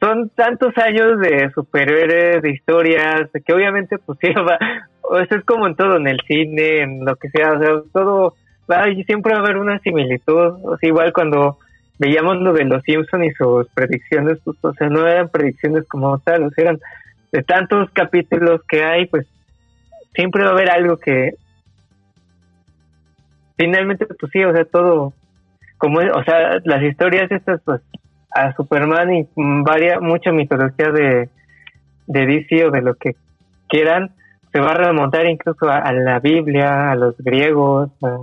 son tantos años de superhéroes, de historias, que obviamente pues [laughs] sí, va, o sea, es como en todo, en el cine, en lo que sea, o sea, todo, va, y siempre va a haber una similitud, o sea, igual cuando veíamos lo de los Simpson y sus predicciones, pues, o sea, no eran predicciones como tal, o sea, eran de tantos capítulos que hay, pues siempre va a haber algo que finalmente, pues sí, o sea, todo, como, o sea, las historias estas, pues, a Superman y varia, mucha mitología de, de DC o de lo que quieran, se va a remontar incluso a, a la Biblia, a los griegos, a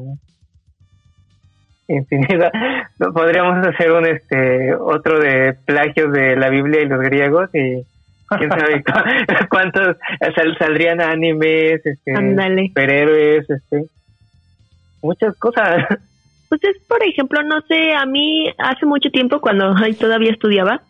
infinidad. [laughs] Podríamos hacer un, este, otro de plagios de la Biblia y los griegos y quién sabe cu- cuántos sal- saldrían animes, este, Ándale. superhéroes, este, muchas cosas. Pues es, por ejemplo, no sé, a mí hace mucho tiempo cuando [laughs] ay, todavía estudiaba,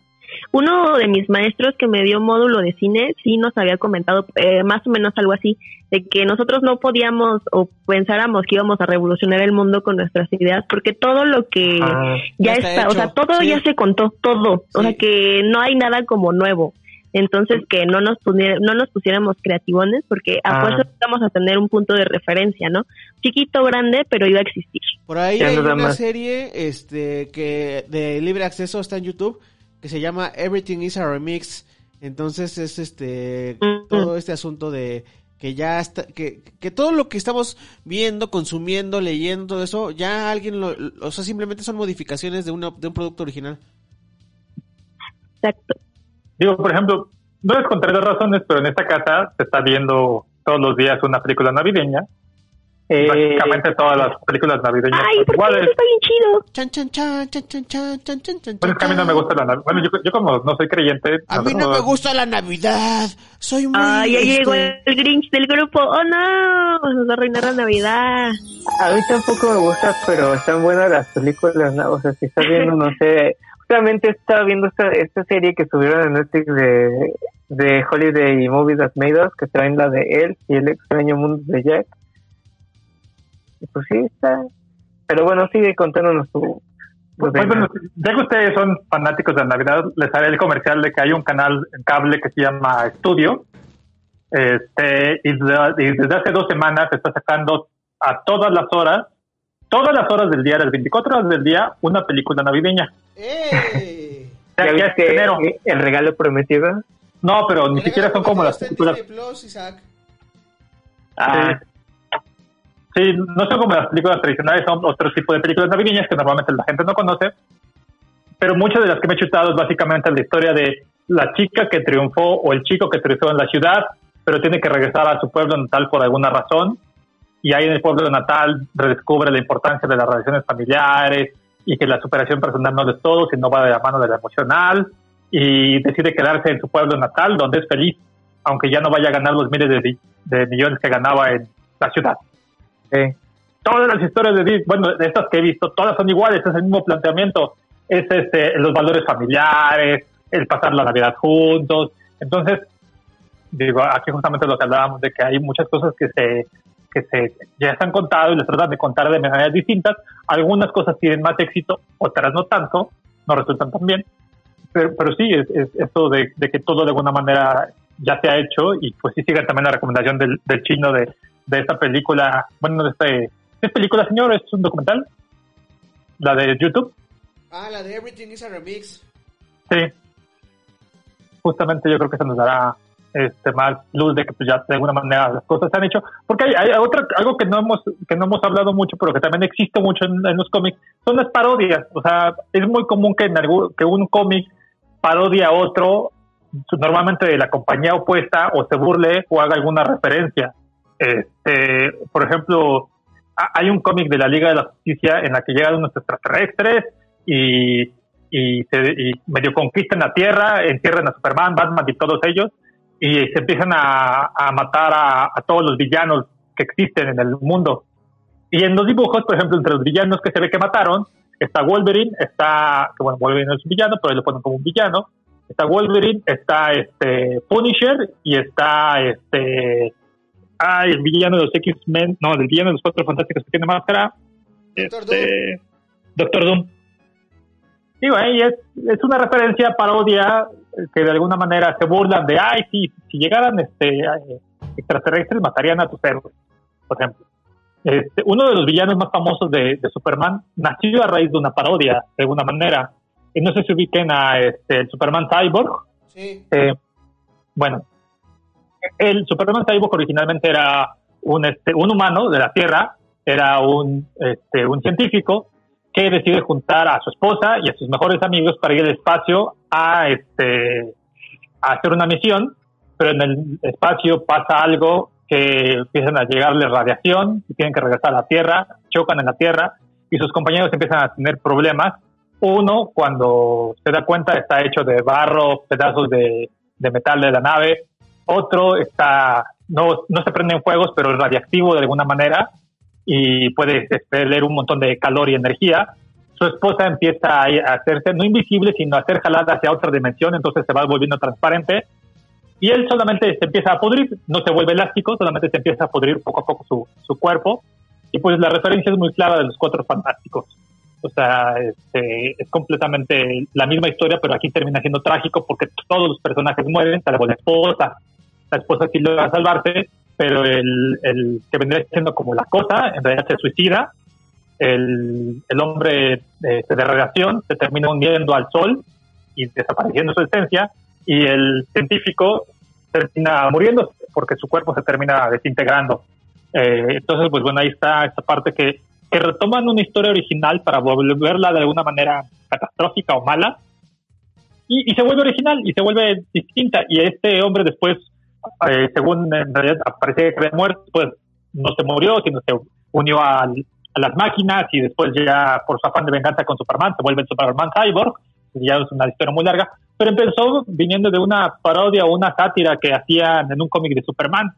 uno de mis maestros que me dio módulo de cine sí nos había comentado eh, más o menos algo así, de que nosotros no podíamos o pensáramos que íbamos a revolucionar el mundo con nuestras ideas, porque todo lo que Ah, ya Ya está está, o sea, todo sí. ya se contó, todo, o sea que no hay nada como nuevo. Entonces que no nos pusiera- no nos pusiéramos creativones porque a Ah. fuerza vamos a tener un punto de referencia, ¿no? Chiquito, grande, pero iba a existir. Por ahí Ya hay una más. serie este que de libre acceso está en YouTube que se llama Everything is a Remix. Entonces es este Ujú. todo este asunto de que ya está que, que todo lo que estamos viendo, consumiendo, leyendo todo eso, ya alguien lo, o sea, simplemente son modificaciones de una de un producto original. Exacto. Digo, por ejemplo, no les contaré las razones, pero en esta casa se está viendo todos los días una película navideña. Eh, todas las películas navideñas. ¡Ay, porque iguales. está bien chido! Chan, chan, chan, chan, chan, chan, chan, chan, bueno, es que a mí no me gusta la Navidad. Bueno, yo, yo, como no soy creyente... A mí no, me gusta la Navidad. Soy muy... ¡Ay, ya llegó este, el Grinch del grupo! ¡Oh, no! Nos va a arruinar la Navidad. A mí tampoco me gusta, pero están buenas las películas, ¿no? O sea, si estás viendo, no sé... Justamente estaba viendo esta, esta serie que subieron en Netflix de, de Holiday Movies That Made Us, que traen la de él y el extraño mundo de Jack. Y pues sí, está... Pero bueno, sigue contándonos tu... Pues, tu bueno, ya que ustedes son fanáticos de la Navidad, les haré el comercial de que hay un canal en cable que se llama Estudio. Este, y, de- y desde hace dos semanas se está sacando a todas las horas, todas las horas del día, las 24 horas del día, una película navideña. ¡Eh! ¿Ya viste enero. el regalo prometido? No, pero ni siquiera son como las películas. Disney Plus, Isaac. Ah, Sí, no son como las películas tradicionales, son otro tipo de películas navideñas que normalmente la gente no conoce. Pero muchas de las que me he chutado es básicamente la historia de la chica que triunfó o el chico que triunfó en la ciudad, pero tiene que regresar a su pueblo natal por alguna razón. Y ahí en el pueblo natal redescubre la importancia de las relaciones familiares y que la superación personal no es todo, sino va de la mano de la emocional. Y decide quedarse en su pueblo natal, donde es feliz, aunque ya no vaya a ganar los miles de, de millones que ganaba en la ciudad. Eh, todas las historias de Disney, bueno, de estas que he visto, todas son iguales, es el mismo planteamiento. Es este, los valores familiares, el pasar la Navidad juntos. Entonces, digo, aquí justamente lo que hablábamos de que hay muchas cosas que se que se ya se han contado y les tratan de contar de maneras distintas. Algunas cosas tienen más éxito, otras no tanto, no resultan tan bien. Pero, pero sí, es, es esto de, de que todo de alguna manera ya se ha hecho y pues sí sigan también la recomendación del, del chino de, de esta película, bueno, de este, ¿es película señor? ¿Es un documental? La de YouTube. Ah, la de Everything is a Remix. Sí. Justamente yo creo que se nos dará este más luz de que pues, ya de alguna manera las cosas se han hecho. Porque hay, hay otra, algo que no hemos que no hemos hablado mucho, pero que también existe mucho en, los cómics, son las parodias. O sea, es muy común que, en algún, que un cómic parodia a otro, normalmente de la compañía opuesta, o se burle o haga alguna referencia. Este, por ejemplo, ha- hay un cómic de la Liga de la Justicia en la que llegan unos extraterrestres y, y, se, y medio conquistan la Tierra, encierran a Superman, Batman y todos ellos, y se empiezan a, a matar a, a todos los villanos que existen en el mundo. Y en los dibujos, por ejemplo, entre los villanos que se ve que mataron, está Wolverine, está, bueno, Wolverine no es un villano, pero lo ponen como un villano, está Wolverine, está este Punisher y está este ah, el villano de los X-Men, no, el villano de los Cuatro Fantásticos que tiene máscara, Doctor este, Doctor Doom. Digo, ahí es, es una referencia, parodia, que de alguna manera se burlan de, ay, sí, si llegaran este extraterrestres matarían a tus héroes, por ejemplo. Este, uno de los villanos más famosos de, de Superman nació a raíz de una parodia, de alguna manera. Y no sé si ubiquen a este, el Superman Cyborg. Sí. Eh, bueno, el Superman Cyborg originalmente era un, este, un humano de la Tierra, era un, este, un científico que decide juntar a su esposa y a sus mejores amigos para ir al espacio a, este, hacer una misión, pero en el espacio pasa algo que empiezan a llegarle radiación y tienen que regresar a la Tierra, chocan en la Tierra y sus compañeros empiezan a tener problemas. Uno, cuando se da cuenta, está hecho de barro, pedazos de, metal de la nave. Otro está, no, no se prenden fuegos, pero es radiactivo de alguna manera y puede expeler un montón de calor y energía. Su esposa empieza a hacerse, no invisible, sino a ser jalada hacia otra dimensión, entonces se va volviendo transparente. Y él solamente se empieza a pudrir, no se vuelve elástico, solamente se empieza a pudrir poco a poco su, su cuerpo. Y pues la referencia es muy clara de los cuatro fantásticos. O sea, este, es completamente la misma historia, pero aquí termina siendo trágico porque todos los personajes mueren, salvo la esposa. La esposa sí logra salvarse, pero el, el que vendría siendo como la cosa, en realidad se suicida. El, el hombre eh, de radiación se termina hundiendo al sol y desapareciendo su esencia. Y el científico termina muriendo porque su cuerpo se termina desintegrando. Eh, entonces, pues bueno, ahí está esta parte que, que retoman una historia original para volverla de alguna manera catastrófica o mala. y, se vuelve original y se vuelve distinta. Y este hombre después, eh, según aparece que había muerto, pues no se murió, sino se unió al- a las máquinas y después ya por su afán de venganza con Superman se vuelve el Superman Cyborg. Ya es una historia muy larga, pero empezó viniendo de una parodia o una sátira que hacían en un cómic de Superman.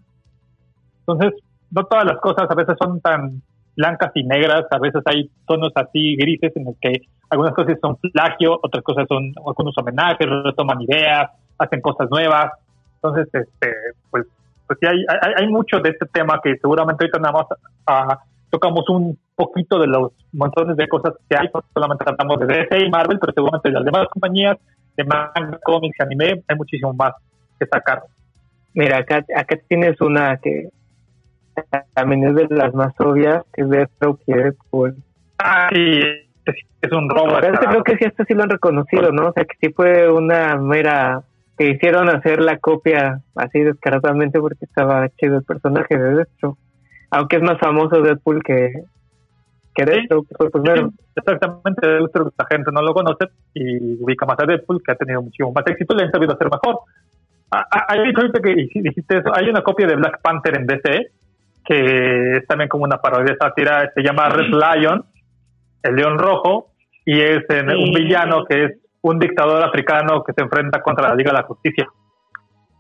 Entonces, no todas las cosas a veces son tan blancas y negras, a veces hay tonos así grises en los que algunas cosas son plagio, otras cosas son algunos homenajes, retoman ideas, hacen cosas nuevas. Entonces, este, pues, pues sí, hay, hay, hay mucho de este tema que seguramente ahorita nada más ah, tocamos un poquito de los montones de cosas que hay, porque solamente tratamos de DC y Marvel, pero seguramente de las demás compañías, de manga, cómics, anime, hay muchísimo más que sacar. Mira, acá, acá tienes una que también es de las más obvias, que es y Deadpool. Ah, sí, es, es un robo. Pero este creo que sí, esto sí lo han reconocido, ¿no? O sea, que sí fue una mera... que hicieron hacer la copia así descaradamente porque estaba chido el personaje de Deathstroke. Aunque es más famoso Deadpool que, que Deathstroke, que fue primero. Sí, exactamente, la gente no lo conoce y ubica más a Deadpool, que ha tenido muchísimo más éxito y le han sabido hacer mejor. Ah, ah, Hay ahorita que dijiste eso, hay una copia de Black Panther en DC que es también como una parodia sátira, se llama Red Lion, el león rojo, y es eh, un villano que es un dictador africano que se enfrenta contra la Liga de la Justicia.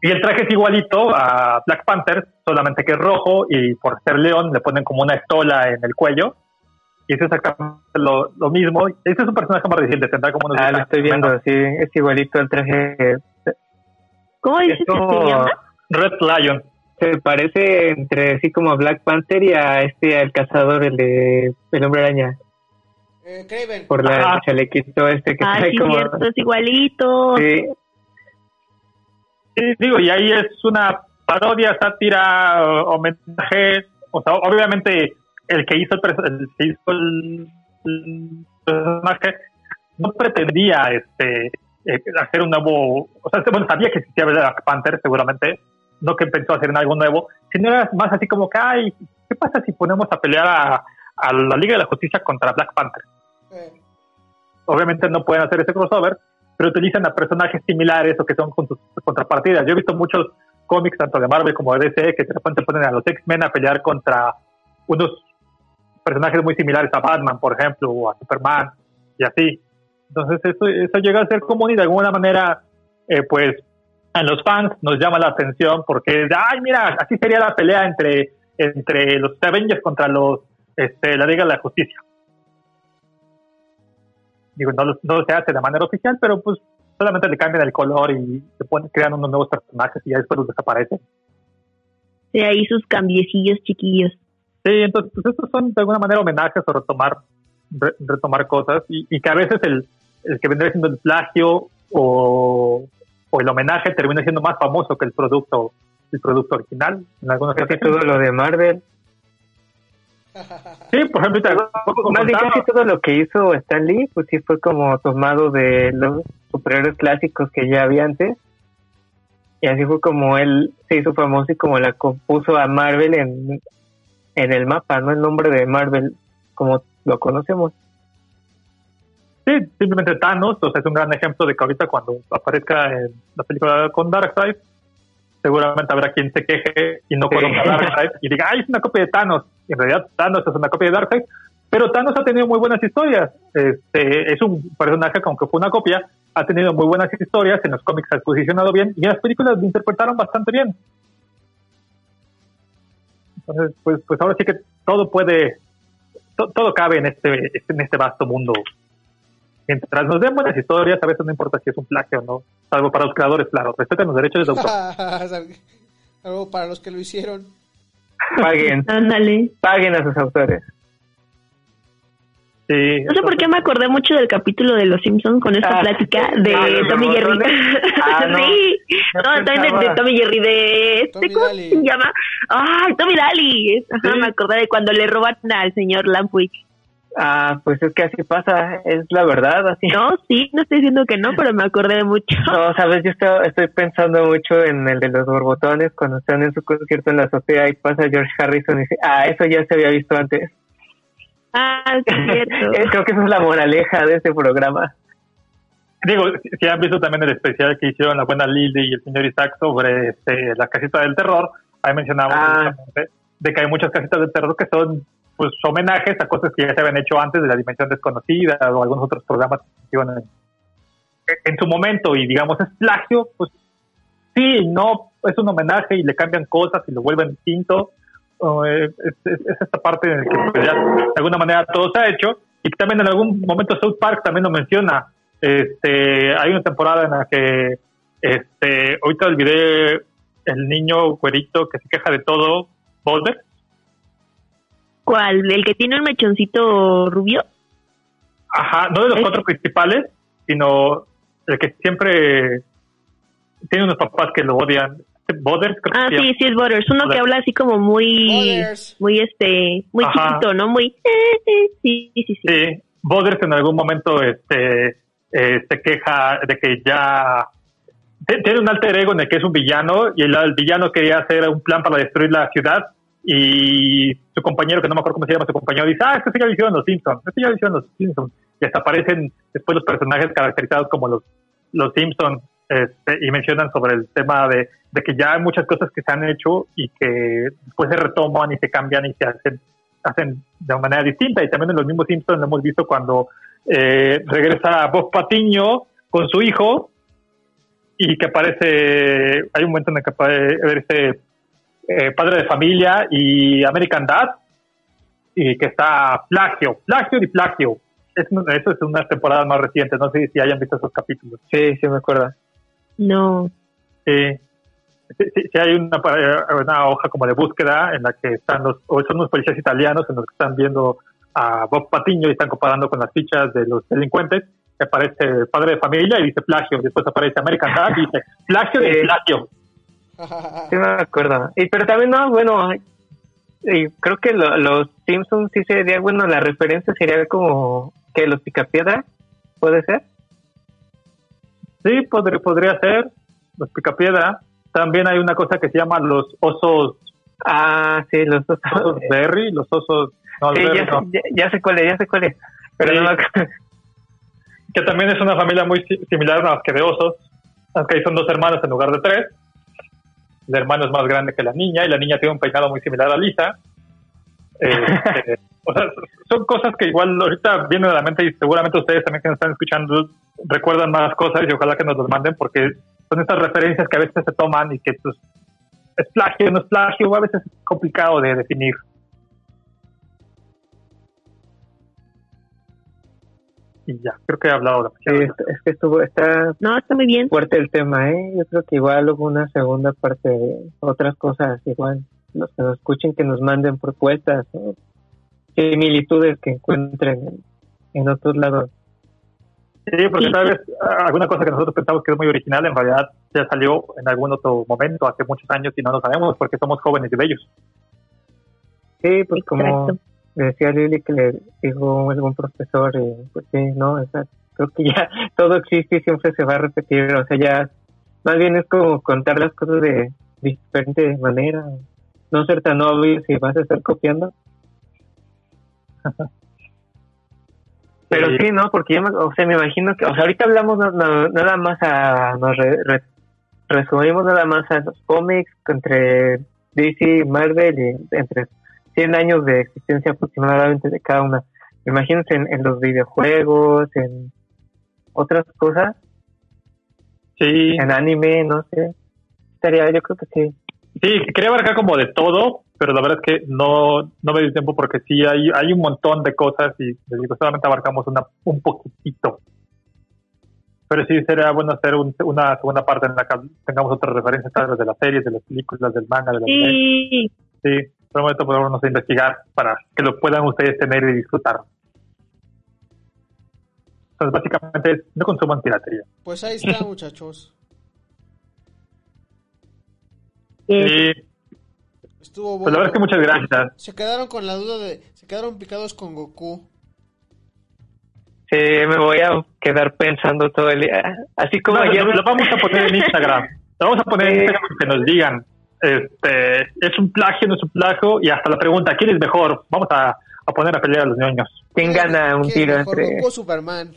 Y el traje es igualito a Black Panther, solamente que es rojo y por ser león le ponen como una estola en el cuello. Y es exactamente lo, lo mismo. Este es un personaje más reciente, tendrá como unos Ah, 10 lo estoy viendo, menos. sí, es igualito al traje. ¿Cómo dices que Esto se llama? Red Lion. se parece entre así como a Black Panther y a este, al cazador, el de el hombre araña, Eh, Craven. por la el chalequito este que Ah, trae sí, como... cierto, es igualito. Sí, Sí, digo, y ahí es una parodia, sátira, o- homenaje. O sea, obviamente el que hizo el, el que hizo el, el personaje no pretendía este eh, hacer un nuevo, o sea, bueno, sabía que existía Black Panther seguramente, no que pensó hacer algo nuevo, sino era más así como que, ay, ¿qué pasa si ponemos a pelear a, a la Liga de la Justicia contra Black Panther? Eh, obviamente no pueden hacer ese crossover, pero utilizan a personajes similares o que son con sus contrapartidas. Yo he visto muchos cómics, tanto de Marvel como de DC, que de repente ponen a los X-Men a pelear contra unos personajes muy similares a Batman, por ejemplo, o a Superman, y así. Entonces eso, eso llega a ser común y de alguna manera, eh, pues, a los fans nos llama la atención porque, ay, mira, así sería la pelea entre, entre los Avengers contra los, este, la Liga de la Justicia digo, no, no se hace de manera oficial, pero pues solamente le cambian el color y se ponen, crean unos nuevos personajes y ya después los desaparece. Sí, ahí sus cambiecillos chiquillos. Sí, entonces pues estos son de alguna manera homenajes o retomar, re- retomar cosas y, y que a veces el, el que vendría siendo el plagio o, o el homenaje termina siendo más famoso que el producto el producto original en algunos casos. todo lo de Marvel. Sí, por ejemplo, Más bien casi todo lo que hizo Stan Lee, pues sí fue como tomado de los superhéroes clásicos que ya había antes. Y así fue como él se hizo famoso y como la compuso a Marvel en, en el mapa, ¿no? El nombre de Marvel, como lo conocemos. Sí, simplemente Thanos, o sea, es un gran ejemplo de que ahorita cuando aparezca en la película con Darkseid, seguramente habrá quien se queje y no Sí. conozca a Darkseid y diga, ay, es una copia de Thanos. Y en realidad Thanos es una copia de Darkseid, pero Thanos ha tenido muy buenas historias. Este, es un personaje que aunque fue una copia, ha tenido muy buenas historias, en los cómics se ha posicionado bien y en las películas lo interpretaron bastante bien. Entonces, pues, pues ahora sí que todo puede, to- todo cabe en este, en este vasto mundo mientras nos den buenas historias, a veces no importa si es un plagio o no, salvo para los creadores, claro, respeten los derechos de autor. [laughs] Algo para los que lo hicieron. Paguen, Ándale. paguen a sus autores. Sí, No sé por qué me acordé mucho del capítulo de Los Simpsons con esta Ah, plática de ah, Tommy Jerry. [laughs] Ah, no. sí, no, también de, de Tommy Jerry, de este, Tommy ¿cómo Daly. se llama? ¡Ay, Tommy Daly! Ajá, Sí. me acordé de cuando le roban al señor Lampwick. Ah, pues es que así pasa, es la verdad, así. No, sí, no estoy diciendo que no, pero me acordé de mucho. No, sabes, yo estoy, estoy pensando mucho en el de los borbotones cuando están en su concierto en la azotea y pasa George Harrison y dice, ah, eso ya se había visto antes. Ah, cierto. [laughs] Creo que esa es la moraleja de este programa. digo, si- han visto también el especial que hicieron la buena Lily y el señor Isaac sobre este, la casita del terror, ahí mencionamos Ah. de que hay muchas casitas del terror que son pues homenajes a cosas que ya se habían hecho antes de la dimensión desconocida o algunos otros programas que se hicieron en, en su momento y digamos es plagio, pues sí, no, es un homenaje y le cambian cosas y lo vuelven distinto. Es, es- es esta parte en la que pues, ya de alguna manera todo se ha hecho y también en algún momento South Park también lo menciona. Este, hay una temporada en la que este, ahorita olvidé el niño güerito que se queja de todo, Boulder. ¿Cuál? ¿El que tiene un mechoncito rubio? Ajá, no de los Es- cuatro principales, sino el que siempre tiene unos papás que lo odian. Bothers, creo Ah, que sí, sí, es Butters. Uno que Butters. habla así como muy, Butters. muy este, muy Ajá. chiquito, ¿no? Muy, eh, [laughs] eh, sí, sí, sí. Sí, Bothers en algún momento este, eh, se queja de que ya tiene un alter ego en el que es un villano y el, el villano quería hacer un plan para destruir la ciudad y su compañero, que no me acuerdo cómo se llama, su compañero dice, ah, esto sí ya lo hicieron los Simpsons, esto ya lo hicieron los Simpsons. Y hasta aparecen después los personajes caracterizados como los, los Simpsons este, y mencionan sobre el tema de, que ya hay muchas cosas que se han hecho y que después se retoman y se cambian y se hacen hacen de manera distinta. Y también en los mismos Simpsons lo hemos visto cuando eh, regresa Bob Patiño con su hijo y que aparece hay un momento en el que aparece eh, padre de familia y American Dad y que está plagio, plagio y plagio. Es, eso es una temporada más reciente no sé si hayan visto esos capítulos. Sí, sí me acuerdo. No. Sí. Sí, sí, sí hay una, una hoja como de búsqueda en la que están los, o son unos policías italianos en los que están viendo a Bob Patiño y están comparando con las fichas de los delincuentes. Que aparece el padre de familia y dice plagio. Después aparece American Dad y dice plagio de Sí. plagio. [laughs] Sí me acuerdo. Y pero también no, bueno, y creo que lo- los Simpsons sí sería, bueno, la referencia sería como que los picapiedra, ¿puede ser? Sí, podría, podría ser. Los picapiedra. También hay una cosa que se llama los osos, Ah, sí, los osos berry, los osos. No, Sí, berry ya, no. ya, ya sé cuál es, ya sé cuál es. Pero Sí. no me acuerdo. que también es una familia muy si- similar a las que de osos, aunque ahí son dos hermanos en lugar de tres. El hermano es más grande que la niña y la niña tiene un peinado muy similar a Lisa. [laughs] Este, [laughs] o sea, son cosas que igual ahorita vienen a la mente y seguramente ustedes también que nos están escuchando recuerdan más cosas y ojalá que nos los manden porque son estas referencias que a veces se toman y que pues, es plagio, no es plagio, a veces es complicado de definir. Y ya, creo que he hablado Sí, demasiado. es, es que estuvo, está No, está muy bien. fuerte el tema, ¿eh? Yo creo que igual hubo una segunda parte de otras cosas, igual. Los que nos escuchen, que nos manden propuestas, ¿no? Similitudes que encuentren en, otros lados. Sí, porque tal vez ah, alguna cosa que nosotros pensamos que es muy original, en realidad ya salió en algún otro momento, hace muchos años, y no lo sabemos porque somos jóvenes y bellos. Sí, pues como Exacto. decía Lili que le dijo algún profesor, y pues sí, no, o sea, creo que ya [laughs] todo existe y siempre se va a repetir, o sea, ya más bien es como contar las cosas de diferente manera, no ser tan obvio si vas a estar copiando. Pero Sí. ¿no? Porque yo me, o sea, me imagino que, o sea, ahorita hablamos na- na- nada más a, nos re- re- resumimos nada más a los cómics entre DC y Marvel y entre 100 años de existencia aproximadamente de cada una. Imagínense en, en los videojuegos, en otras cosas, Sí, en anime, no sé. Estaría, yo creo que sí. Sí, quería abarcar como de todo, pero la verdad es que no, no me dio tiempo porque sí hay, hay un montón de cosas y les digo, solamente abarcamos una, un poquitito. Pero sí sería bueno hacer un- una segunda parte en la que tengamos otras referencias tal vez de las series, de las películas, del manga, de la Sí. Sí, prometo ponernos a investigar para que lo puedan ustedes tener y disfrutar. Entonces, básicamente, no consuman piratería. Pues ahí está, muchachos. Eh, Sí, Estuvo pues la verdad es que muchas gracias. Se quedaron con la duda de... Se quedaron picados con Goku. Sí, me voy a quedar pensando todo el día. Así como No, ayer. lo, lo vamos a poner en Instagram. [laughs] Lo vamos a poner en. Instagram para que nos digan. Este, ¿Es un plagio no es un plagio? Y hasta la pregunta, ¿quién es mejor? Vamos a, a poner a pelear a los niños. ¿Quién gana un ¿Quién es tiro mejor, entre.? Goku o Superman?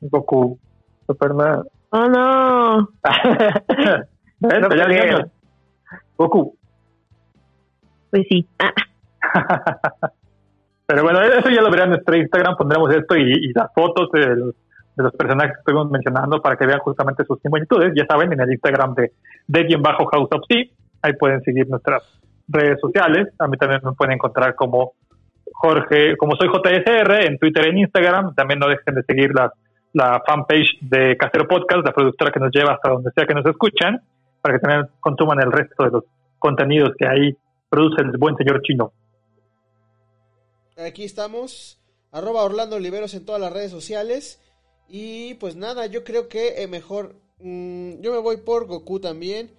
Goku. Superman. Oh, no. [laughs] ¿Ves? No Ya peleen. engañas. Goku. Pues sí. Ah, [laughs] Pero bueno, eso ya lo verán en nuestro Instagram. Pondremos esto y, y las fotos de los, de los personajes que estuvimos mencionando para que vean justamente sus similitudes. Ya saben, en el Instagram de de House of Sea. Ahí pueden seguir nuestras redes sociales. A mí también me pueden encontrar como Jorge, como soy JSR en Twitter y en Instagram. También no dejen de seguir la, la fanpage de Casero Podcast, la productora que nos lleva hasta donde sea que nos escuchan, para que también consuman el resto de los contenidos que ahí produce el buen señor chino. Aquí estamos, arroba en todas las redes sociales. Y pues nada, yo creo que eh, mejor, mm, yo me voy por Goku también.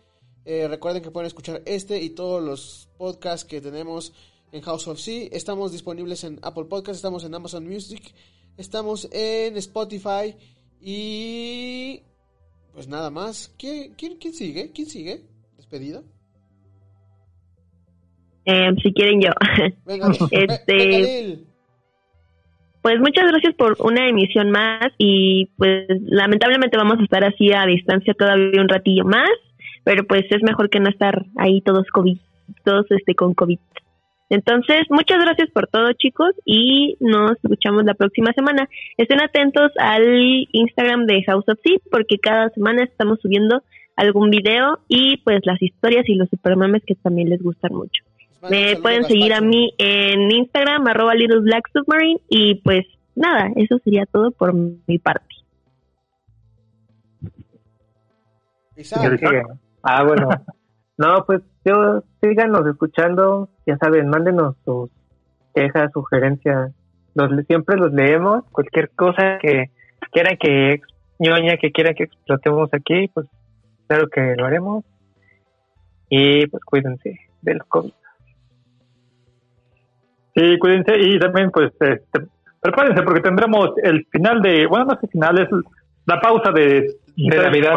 Eh, recuerden que pueden escuchar este y todos los podcasts que tenemos en House of Sea. Estamos disponibles en Apple Podcasts, estamos en Amazon Music, estamos en Spotify y pues nada más. ¿Quién, quién, quién sigue? ¿Quién sigue? ¿Despedida? eh, si quieren yo. [laughs] Venga, Este- venga. Pues muchas gracias por una emisión más y pues lamentablemente vamos a estar así a distancia todavía un ratillo más, pero pues es mejor que no estar ahí todos COVID, todos este con COVID. Entonces, muchas gracias por todo, chicos, y nos escuchamos la próxima semana. Estén atentos al Instagram de House of Sea porque cada semana estamos subiendo algún video y pues las historias y los supermemes que también les gustan mucho. Me pueden seguir a mí en Instagram, arroba Little Black Submarine, y pues nada, eso sería todo por mi parte. Ah, bueno. [laughs] No, pues yo síganos escuchando, ya saben, mándenos sus quejas, sugerencias, los, le- siempre los leemos, cualquier cosa que quieran que ñoña que quieran que explotemos aquí, pues claro que lo haremos. Y pues cuídense del COVID. Sí, cuídense y también pues este, prepárense porque tendremos el final de, bueno, no sé final, es la pausa de, De Navidad.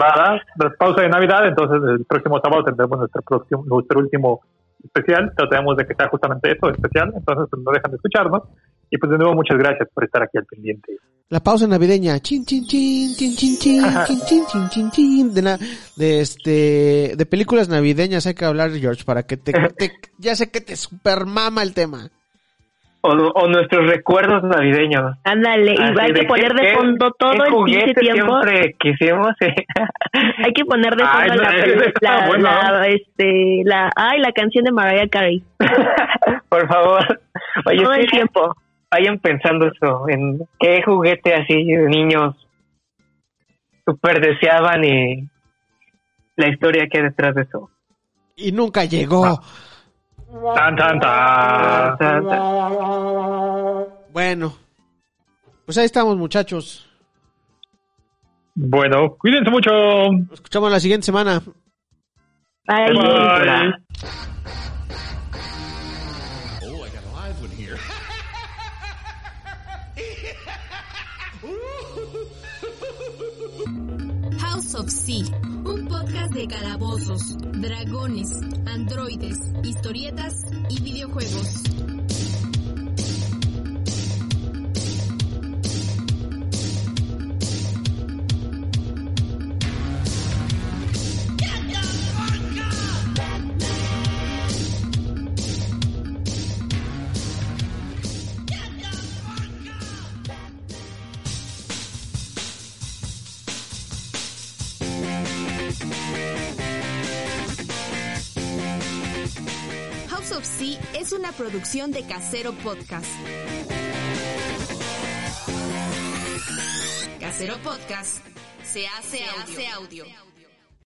la pausa de Navidad, entonces el próximo sábado tendremos nuestro próximo, nuestro último especial, trataremos de que sea justamente eso, especial, entonces pues, no dejan de escucharnos y pues de nuevo muchas gracias por estar aquí al pendiente. La pausa navideña. Chin, chin, chin, chin, chin, chin, chin, chin, chin, chin, chin. De, na- de este, de películas navideñas hay que hablar, George, para que te, [laughs] te- ya sé que te supermama el tema. O, o nuestros recuerdos navideños. Ándale, y Así hay que poner de fondo todo el pinche juguete tiempo. siempre quisimos. eh. [laughs] Hay que poner de fondo la, la, buena. la, este, la, ay, la canción de Mariah Carey. [laughs] Por favor. Oye, todo el tiempo. vayan pensando eso, en qué juguete así de niños super deseaban y la historia que hay detrás de eso. Y nunca llegó. Tan, tan, tan. O sea, Bueno. Pues ahí estamos, muchachos. Bueno, cuídense mucho. Nos escuchamos la siguiente semana. Ay, Bye. Oh, I got a live one here. House of Sea, de calabozos, dragones, androides, historietas y videojuegos. Es una producción de Casero Podcast. Casero Podcast se hace, audio.